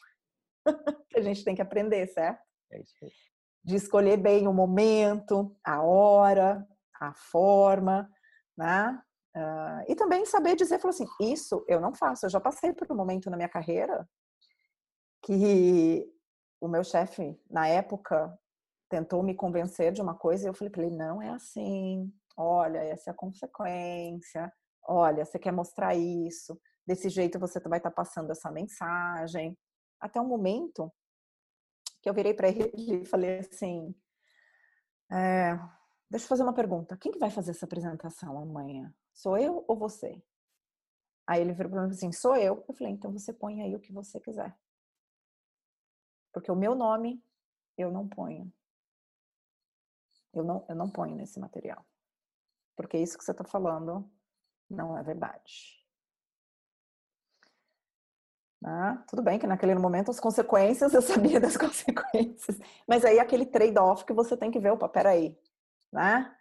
<laughs> que a gente tem que aprender, certo? É isso aí. De escolher bem o momento, a hora, a forma, né? Uh, e também saber dizer, falar assim, isso eu não faço. Eu já passei por um momento na minha carreira que o meu chefe, na época, tentou me convencer de uma coisa e eu falei para ele, não é assim. Olha, essa é a consequência. Olha, você quer mostrar isso. Desse jeito você vai estar tá passando essa mensagem. Até um momento que eu virei para ele e falei assim, é, deixa eu fazer uma pergunta. Quem que vai fazer essa apresentação amanhã? Sou eu ou você? Aí ele virou para mim assim, sou eu. Eu falei, então você põe aí o que você quiser. Porque o meu nome eu não ponho. Eu não, eu não ponho nesse material. Porque isso que você está falando não é verdade. Ah, tudo bem que naquele momento as consequências, <laughs> eu sabia das consequências. Mas aí aquele trade-off que você tem que ver, opa, peraí, né?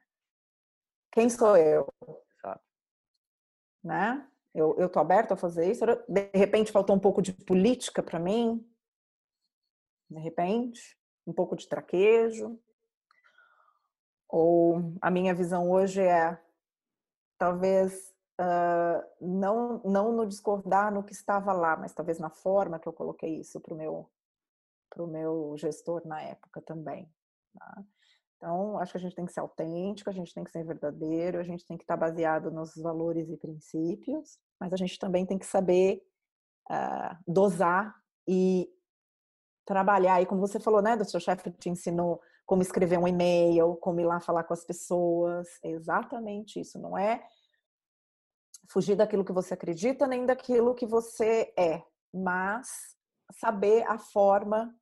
Quem sou eu? né? Eu, eu tô aberta a fazer isso. De repente faltou um pouco de política para mim. De repente, um pouco de traquejo. Ou a minha visão hoje é talvez uh, não não no discordar no que estava lá, mas talvez na forma que eu coloquei isso para o meu para o meu gestor na época também. Tá? Então, acho que a gente tem que ser autêntico, a gente tem que ser verdadeiro, a gente tem que estar baseado nos valores e princípios, mas a gente também tem que saber uh, dosar e trabalhar. E como você falou, né, do seu chefe te ensinou como escrever um e-mail, como ir lá falar com as pessoas. É exatamente isso. Não é fugir daquilo que você acredita, nem daquilo que você é, mas saber a forma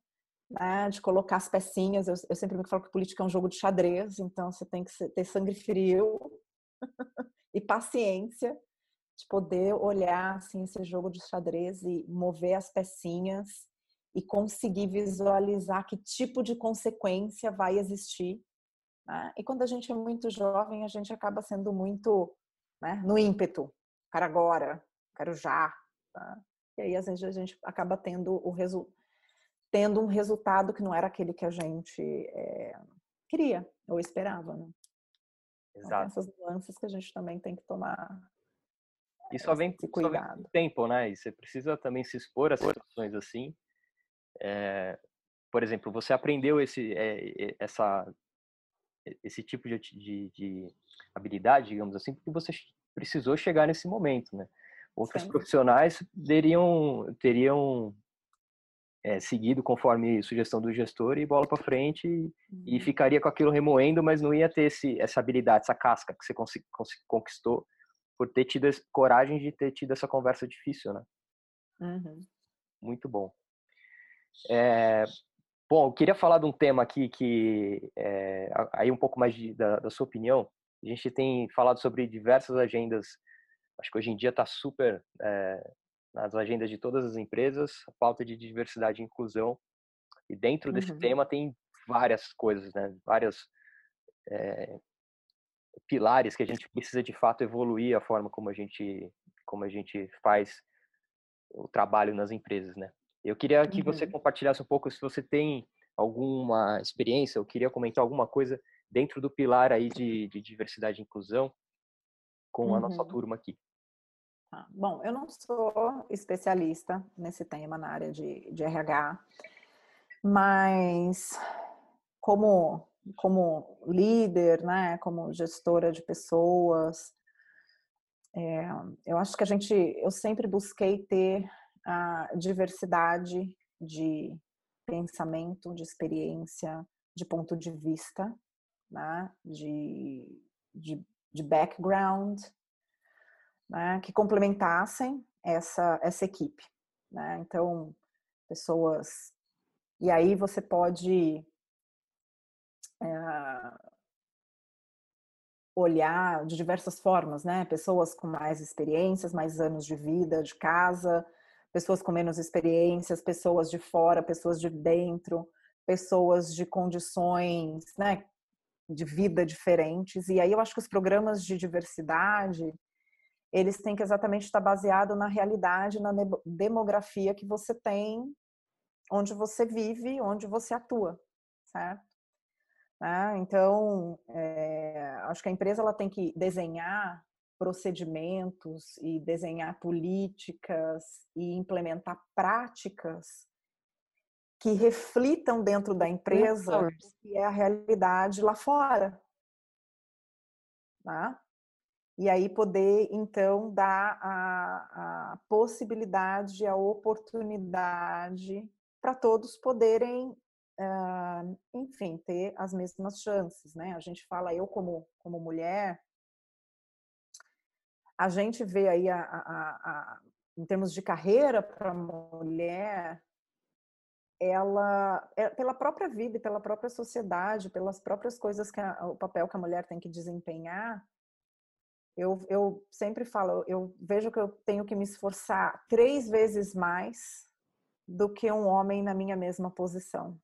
né, de colocar as pecinhas. Eu, eu, sempre me falo que política é um jogo de xadrez, então você tem que ter sangue frio <laughs> e paciência de poder olhar assim esse jogo de xadrez e mover as pecinhas e conseguir visualizar que tipo de consequência vai existir. Né? E quando a gente é muito jovem, a gente acaba sendo muito né, no ímpeto, quero agora, quero já. Tá? E aí, às vezes, a gente acaba tendo o resultado tendo um resultado que não era aquele que a gente é, queria ou esperava, né? Exato. Então, essas nuances que a gente também tem que tomar e só vem. Só vem com tempo, né? E você precisa também se expor a situações assim. É, por exemplo, você aprendeu esse, é, essa, esse tipo de, de, de, habilidade, digamos assim, porque você precisou chegar nesse momento, né? Outros Sim. profissionais teriam, teriam é, seguido conforme sugestão do gestor e bola para frente e, e, uhum. ficaria com aquilo remoendo, mas não ia ter esse, essa habilidade, essa casca que você conquistou por ter tido coragem de ter tido essa conversa difícil, né? Uhum. Muito bom. É, bom, eu queria falar de um tema aqui que é, aí um pouco mais de, da, da sua opinião. A gente tem falado sobre diversas agendas. Acho que hoje em dia está super é, nas agendas de todas as empresas, a pauta de diversidade e inclusão. E dentro desse uhum. tema tem várias coisas, né? Várias é, pilares que a gente precisa de fato evoluir a forma como a gente como a gente faz o trabalho nas empresas, né? Eu queria que uhum. você compartilhasse um pouco se você tem alguma experiência, eu queria comentar alguma coisa dentro do pilar aí de, de diversidade e inclusão com uhum. a nossa uhum. turma aqui. Tá. Bom, eu não sou especialista nesse tema na área de, de RH, mas como, como líder, né, como gestora de pessoas, é, eu acho que a gente, eu sempre busquei ter a diversidade de pensamento, de experiência, de ponto de vista, né, de, de, de background, né, que complementassem essa, essa equipe. Né? Então, pessoas. E aí você pode. É, olhar de diversas formas, né? Pessoas com mais experiências, mais anos de vida, de casa, pessoas com menos experiências, pessoas de fora, pessoas de dentro, pessoas de condições, né, de vida diferentes. E aí eu acho que os programas de diversidade, eles têm que exatamente estar baseado na realidade, na demografia que você tem, onde você vive, onde você atua, certo? Né? Então, é, acho que a empresa ela tem que desenhar procedimentos e desenhar políticas e implementar práticas que reflitam dentro da empresa o que é a realidade lá fora. Tá? E aí poder, então, dar a, a possibilidade, a oportunidade para todos poderem uh, enfim, ter as mesmas chances, né? A gente fala, eu como, como mulher, a gente vê aí, a, a, a em termos de carreira para a mulher, ela, é, pela própria vida e pela própria sociedade, pelas próprias coisas que o papel que a mulher tem que desempenhar, eu, eu sempre falo, eu vejo que eu tenho que me esforçar três vezes mais do que um homem na minha mesma posição.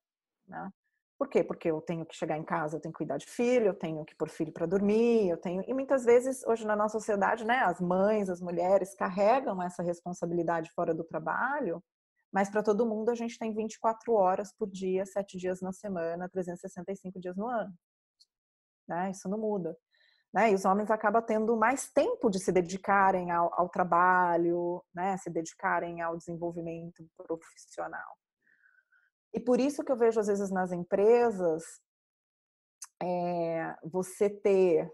Né? Por quê? Porque eu tenho que chegar em casa, eu tenho que cuidar de filho, eu tenho que pôr filho para dormir, eu tenho. E muitas vezes, hoje na nossa sociedade, né, as mães, as mulheres carregam essa responsabilidade fora do trabalho, mas para todo mundo a gente tem 24 horas por dia, 7 dias na semana, 365 dias no ano. Né? Isso não muda. Né? E os homens acabam tendo mais tempo de se dedicarem ao, ao trabalho, né? se dedicarem ao desenvolvimento profissional. E por isso que eu vejo, às vezes, nas empresas, é, você ter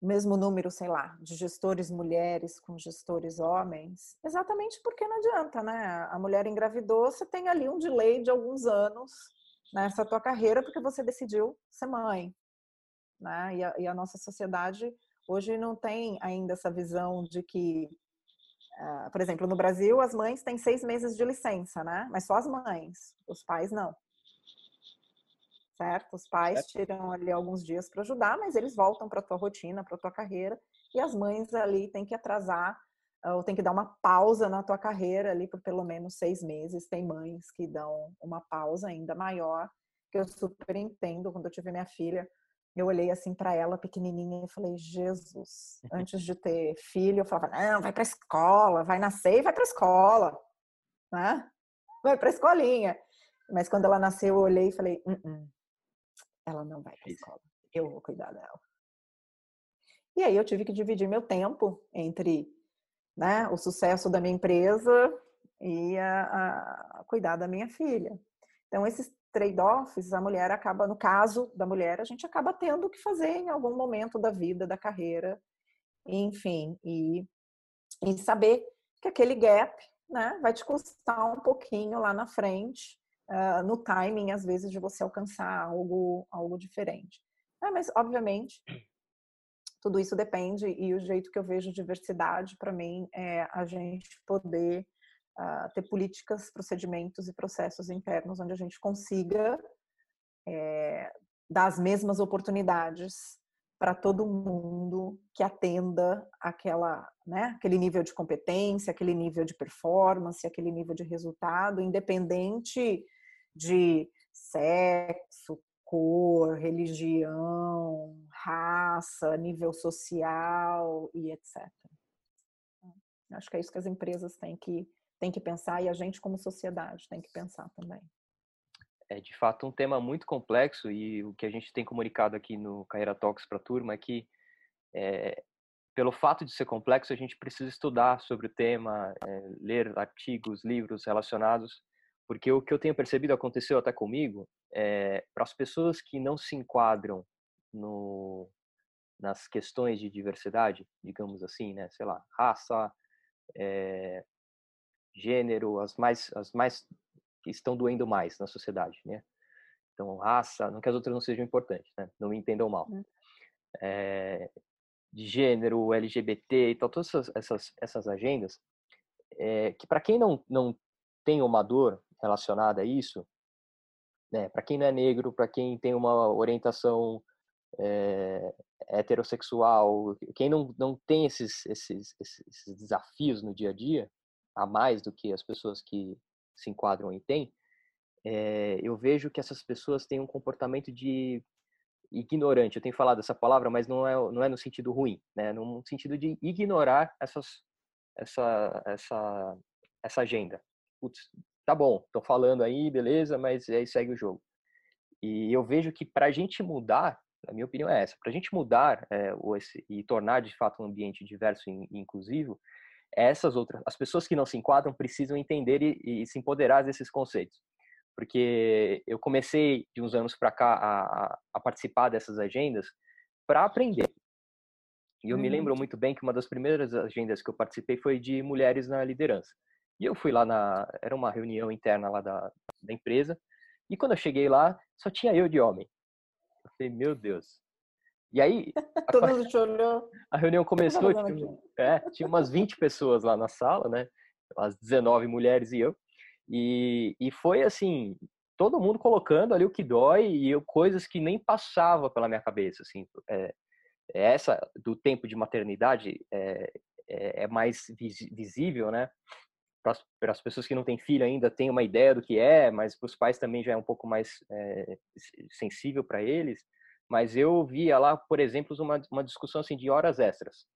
o mesmo número, sei lá, de gestores mulheres com gestores homens, exatamente porque não adianta, né? A mulher engravidou, você tem ali um delay de alguns anos nessa tua carreira porque você decidiu ser mãe, né? E a, e a nossa sociedade hoje não tem ainda essa visão de que Uh, por exemplo, no Brasil, as mães têm seis meses de licença, né? Mas só as mães, os pais não. Certo? Os pais tiram ali alguns dias para ajudar, mas eles voltam para a tua rotina, para a tua carreira, e as mães ali têm que atrasar ou tem que dar uma pausa na tua carreira ali por pelo menos seis meses. Tem mães que dão uma pausa ainda maior, que eu super entendo. Quando eu tive minha filha, eu olhei assim para ela pequenininha e falei: Jesus, <laughs> antes de ter filho, eu falava: não, vai para escola, vai nascer e vai para escola, né? Vai para escolinha. Mas quando ela nasceu, eu olhei e falei: uh -uh, ela não vai para escola, eu vou cuidar dela. E aí eu tive que dividir meu tempo entre né, o sucesso da minha empresa e a, a cuidar da minha filha. Então, esses trade-offs, a mulher acaba, no caso da mulher, a gente acaba tendo que fazer em algum momento da vida, da carreira, enfim, e, e saber que aquele gap né, vai te custar um pouquinho lá na frente, uh, no timing, às vezes, de você alcançar algo, algo diferente. É, mas, obviamente, tudo isso depende, e o jeito que eu vejo diversidade, para mim, é a gente poder uh, ter políticas, procedimentos e processos internos onde a gente consiga é, dar as mesmas oportunidades para todo mundo que atenda aquela, né, aquele nível de competência, aquele nível de performance, aquele nível de resultado, independente de sexo, cor, religião, raça, nível social e etc. Acho que é isso que as empresas têm que tem que pensar e a gente como sociedade tem que pensar também. É de fato um tema muito complexo e o que a gente tem comunicado aqui no Carreira Talks para a turma é que é, pelo fato de ser complexo a gente precisa estudar sobre o tema, é, ler artigos, livros relacionados, porque o que eu tenho percebido aconteceu até comigo é para as pessoas que não se enquadram no, nas questões de diversidade, digamos assim, né, sei lá, raça, é, gênero, as mais, as mais que estão doendo mais na sociedade, né? Então, raça, não que as outras não sejam importantes, né? Não me entendam mal. É, de gênero, LGBT e tal, todas essas, essas, essas agendas, é, que para quem não, não tem uma dor relacionada a isso, né? Para quem não é negro, para quem tem uma orientação é, heterossexual, quem não, não tem esses, esses, esses desafios no dia a dia, a mais do que as pessoas que se enquadram e têm, é, eu vejo que essas pessoas têm um comportamento de ignorante. Eu tenho falado essa palavra, mas não é, não é no sentido ruim, né? No sentido de ignorar essas, essa, essa, essa agenda. Putz, tá bom, tô falando aí, beleza, mas aí segue o jogo. E eu vejo que para a gente mudar, a minha opinião é essa, para a gente mudar é, esse, e tornar de fato um ambiente diverso e inclusivo, essas outras, as pessoas que não se enquadram precisam entender e, e se empoderar desses conceitos porque eu comecei de uns anos para cá a, a, participar dessas agendas para aprender. E eu me lembro uhum. muito bem que uma das primeiras agendas que eu participei foi de mulheres na liderança. E eu fui lá na, era uma reunião interna lá da, da empresa, e quando eu cheguei lá, só tinha eu de homem. Eu falei, meu Deus. E aí, <laughs> a, Todo mundo chorou. <laughs> A reunião começou, tinha, é, tinha umas 20 pessoas lá na sala, né? As 19 mulheres e eu. E, e foi assim, todo mundo colocando ali o que dói e eu, coisas que nem passava pela minha cabeça, assim. É, essa do tempo de maternidade é, é, é mais visível, né? Para as pessoas que não têm filho ainda tem uma ideia do que é, mas para os pais também já é um pouco mais é, sensível para eles. Mas eu via lá, por exemplo, uma, uma discussão assim de horas extras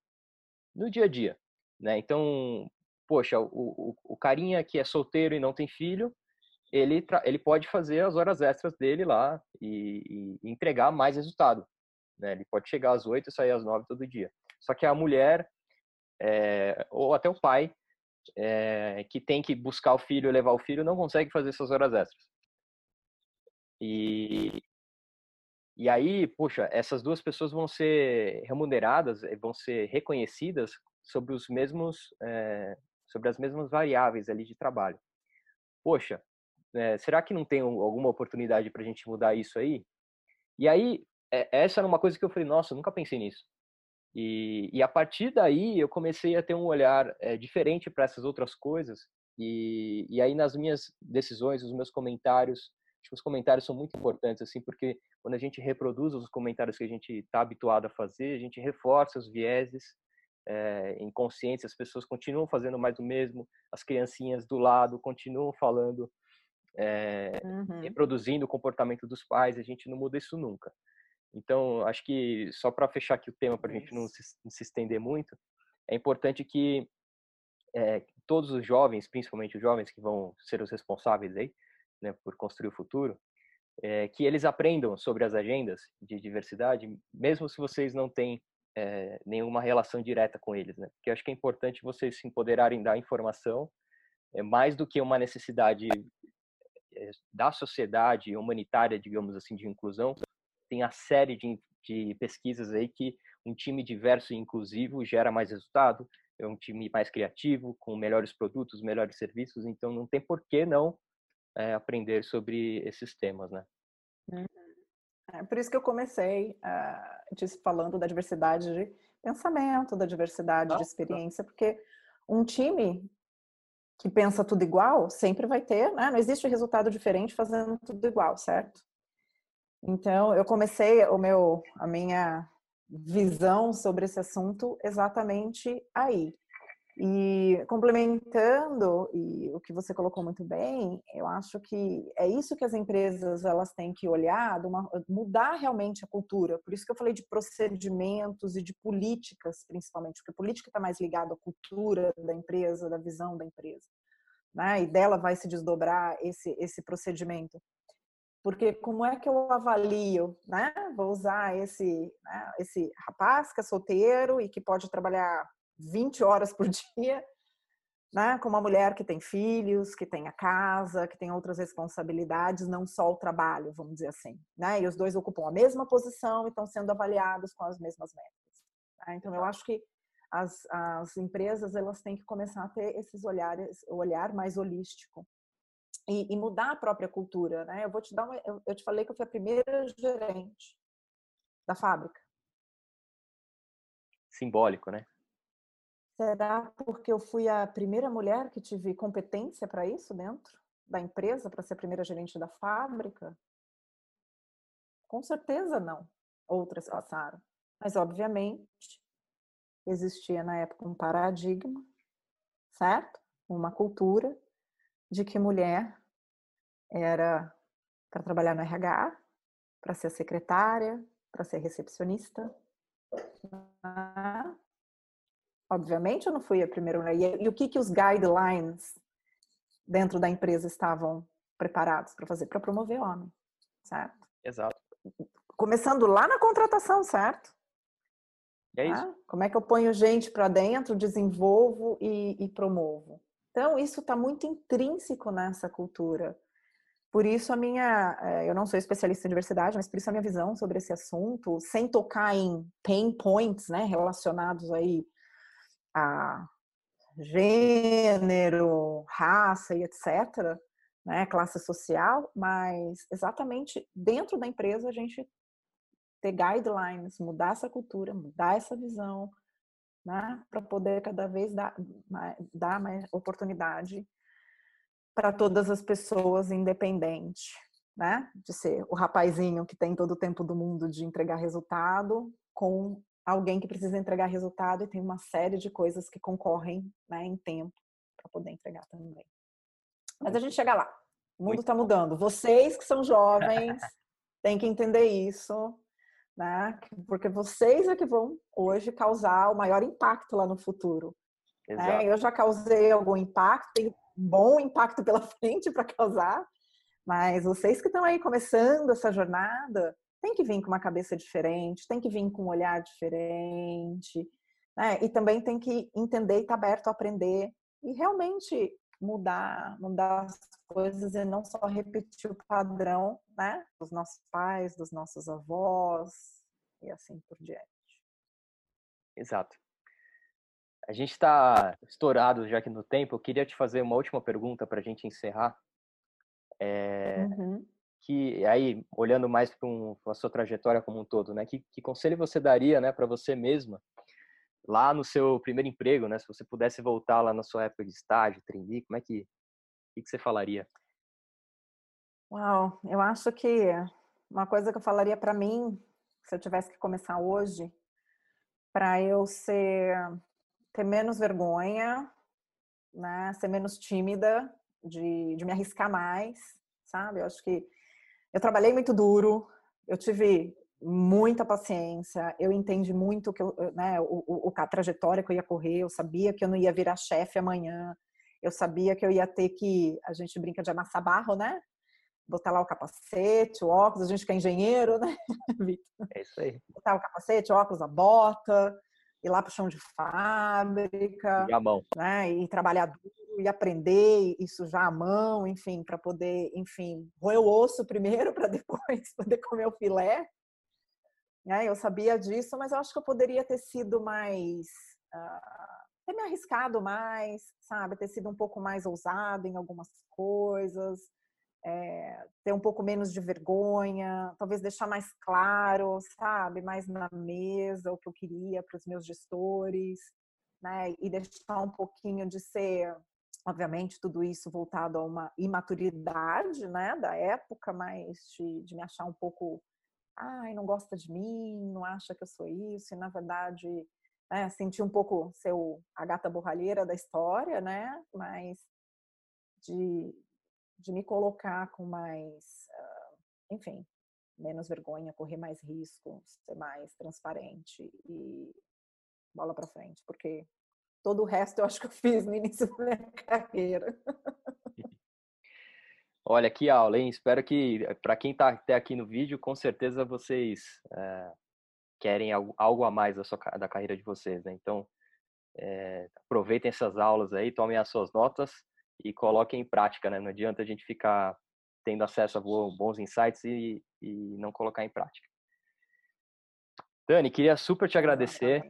no dia a dia, né? Então, poxa, o, o, o carinha que é solteiro e não tem filho, ele, ele pode fazer as horas extras dele lá e, e entregar mais resultado. Né? Ele pode chegar às oito e sair às nove todo dia. Só que a mulher, é, ou até o pai, é, que tem que buscar o filho e levar o filho, não consegue fazer essas horas extras. E, e aí, puxa, essas duas pessoas vão ser remuneradas, vão ser reconhecidas sobre os mesmos é, sobre as mesmas variáveis ali de trabalho. Poxa, é, será que não tem alguma oportunidade para a gente mudar isso aí? E aí, é, essa era uma coisa que eu falei, nossa, eu nunca pensei nisso. E, e a partir daí eu comecei a ter um olhar é, diferente para essas outras coisas. E, e aí nas minhas decisões, os meus comentários, acho que os comentários são muito importantes, assim, porque quando a gente reproduz os comentários que a gente está habituado a fazer, a gente reforça os vieses é, inconscientes, as pessoas continuam fazendo mais do mesmo, as criancinhas do lado continuam falando, é, uhum. reproduzindo o comportamento dos pais, a gente não muda isso nunca. Então, acho que só para fechar aqui o tema, para a gente não se, não se, estender muito, é importante que é, todos os jovens, principalmente os jovens que vão ser os responsáveis aí, né, por construir o futuro, é, que eles aprendam sobre as agendas de diversidade, mesmo se vocês não têm é, nenhuma relação direta com eles, né? Porque acho que é importante vocês se empoderarem da informação, é mais do que uma necessidade eh, da sociedade humanitária, digamos assim, de inclusão. Tem a série de, de pesquisas aí que um time diverso e inclusivo gera mais resultado, é um time mais criativo, com melhores produtos, melhores serviços, então não tem por que não é, aprender sobre esses temas, né? Uhum. É por isso que eu comecei uh, falando da diversidade de pensamento, da diversidade de experiência, porque um time que pensa tudo igual sempre vai ter, né? não existe resultado diferente fazendo tudo igual, certo? Então eu comecei o meu, a minha visão sobre esse assunto exatamente aí. E complementando e o que você colocou muito bem, eu acho que é isso que as empresas elas têm que olhar, uma, mudar realmente a cultura. Por isso que eu falei de procedimentos e de políticas, principalmente, porque a política está mais ligada à cultura da empresa, da visão da empresa, né? E dela vai se desdobrar esse esse procedimento. Porque como é que eu avalio, né? Vou usar esse né? esse rapaz que é solteiro e que pode trabalhar 20 horas por <laughs> dia, né? Com uma mulher que tem filhos, que tem a casa, que tem outras responsabilidades, não só o trabalho, vamos dizer assim, né? E os dois ocupam a mesma posição e estão sendo avaliados com as mesmas metas. Tá? Então, eu acho que as, as empresas elas têm que começar a ter esses olhares, o olhar mais holístico e, e, mudar a própria cultura, né? Eu vou te dar uma, eu, eu te falei que eu fui a primeira gerente da fábrica. Simbólico, né? Será porque eu fui a primeira mulher que tive competência para isso dentro da empresa, para ser a primeira gerente da fábrica? Com certeza não. outras passaram. Mas, obviamente, existia na época um paradigma, certo? Uma cultura de que mulher era para trabalhar no RH, para ser secretária, para ser recepcionista. Obviamente, eu não fui a primeira mulher. E, e o que, que os guidelines dentro da empresa estavam preparados para fazer? Para promover homem, certo? Exato. Começando lá na contratação, certo? É isso. Ah, como é que eu ponho gente para dentro, desenvolvo e, e promovo? Então, isso está muito intrínseco nessa cultura. Por isso a minha, eh, eu não sou especialista em diversidade, mas por isso a minha visão sobre esse assunto, sem tocar em pain points, né, relacionados aí a gênero, raça e etc, né, classe social, mas exatamente dentro da empresa a gente ter guidelines, mudar essa cultura, mudar essa visão, né, para poder cada vez dar, dar mais oportunidade para todas as pessoas, independente, né, de ser o rapazinho que tem todo o tempo do mundo de entregar resultado, com alguém que precisa entregar resultado e tem uma série de coisas que concorrem né, em tempo para poder entregar também. Mas a gente chega lá. O mundo está mudando. Vocês que são jovens <laughs> têm que entender isso né? Porque vocês é que vão hoje causar o maior impacto lá no futuro. Né? Eu já causei algum impacto, tenho um bom impacto pela <laughs> frente para causar, mas vocês que estão aí começando essa jornada, tem que vir com uma cabeça diferente, tem que vir com um olhar diferente, né? E também tem que entender e estar tá aberto a aprender e realmente mudar, mudar as coisas e não só repetir o padrão, né, dos nossos pais, dos nossos avós e assim por diante. Exato. A gente está estourado já aqui no tempo. Eu queria te fazer uma última pergunta para a gente encerrar. É, uhum. Que aí, olhando mais para um, a sua trajetória como um todo, né? Que, que conselho você daria, né, para você mesma lá no seu primeiro emprego, né? Se você pudesse voltar lá na sua época de estágio, trainee, como é que, que, que você falaria? Uau, eu acho que uma coisa que eu falaria para mim, se eu tivesse que começar hoje, para eu ser ter menos vergonha, né, ser menos tímida, de, de me arriscar mais, sabe? Eu acho que eu trabalhei muito duro, eu tive muita paciência, eu entendi muito que eu, né, o, o, a trajetória que eu ia correr, eu sabia que eu não ia virar chefe amanhã, eu sabia que eu ia ter que, a gente brinca de amassar barro, né? Botar lá o capacete, o óculos, a gente que é engenheiro, né, <laughs> É isso aí. Botar o capacete, o óculos, a bota, ir lá para o chão de fábrica, e a mão. né, e trabalhar duro, e aprender, e sujar a mão, enfim, para poder, enfim, roer o osso primeiro <laughs> para depois <laughs> poder comer o filé, né? Eu sabia disso, mas eu acho que eu poderia ter sido mais. Uh, ter me arriscado mais, sabe? Ter sido um pouco mais ousado em algumas coisas, é, ter um pouco menos de vergonha, talvez deixar mais claro, sabe? Mais na mesa o que eu queria para os meus gestores, né? E deixar um pouquinho de ser obviamente tudo isso voltado a uma imaturidade né da época mas de, de me achar um pouco ai, não gosta de mim, não acha que eu sou isso, e na verdade, né, senti um pouco ser a gata borralheira da história, né, mas de, de me colocar com mais, uh, enfim, menos vergonha, correr mais risco, ser mais transparente e bola para frente, porque todo o resto eu acho que eu fiz no início da minha <laughs> carreira. Olha, que aula, hein? Espero que, eh, para quem está até aqui no vídeo, com certeza vocês é, querem algo, algo, a mais da, sua, da carreira de vocês, né? Então, é, aproveitem essas aulas aí, tomem as suas notas e coloquem em prática, né? Não adianta a gente ficar tendo acesso a bons insights e, e não colocar em prática. Dani, queria super te agradecer.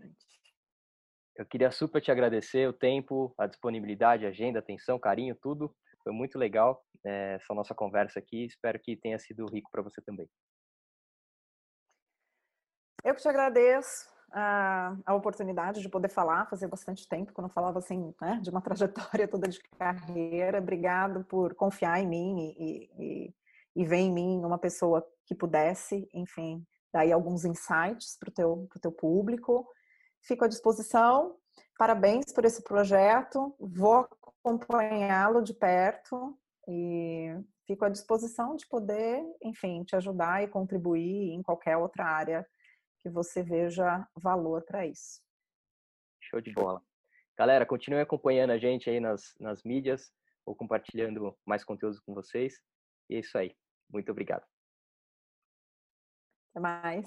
Eu queria super te agradecer o tempo, a disponibilidade, a agenda, atenção, carinho, tudo. Foi muito legal é, essa nossa conversa aqui. Espero que tenha sido rico para você também. Eu que te agradeço a, a, oportunidade de poder falar, fazer bastante tempo, quando eu falava assim, né, de uma <laughs> trajetória toda de carreira. Obrigado por confiar em mim e, e, e ver em mim uma pessoa que pudesse, enfim, daí alguns insights para o teu, teu público. Fico à disposição. Parabéns por esse projeto. Vou acompanhá-lo de perto e fico à disposição de poder, enfim, te ajudar e contribuir em qualquer outra área que você veja valor para isso. Show de bola. Galera, continue acompanhando a gente aí nas, nas mídias ou compartilhando mais conteúdos com vocês. E é isso aí. Muito obrigado. Até mais.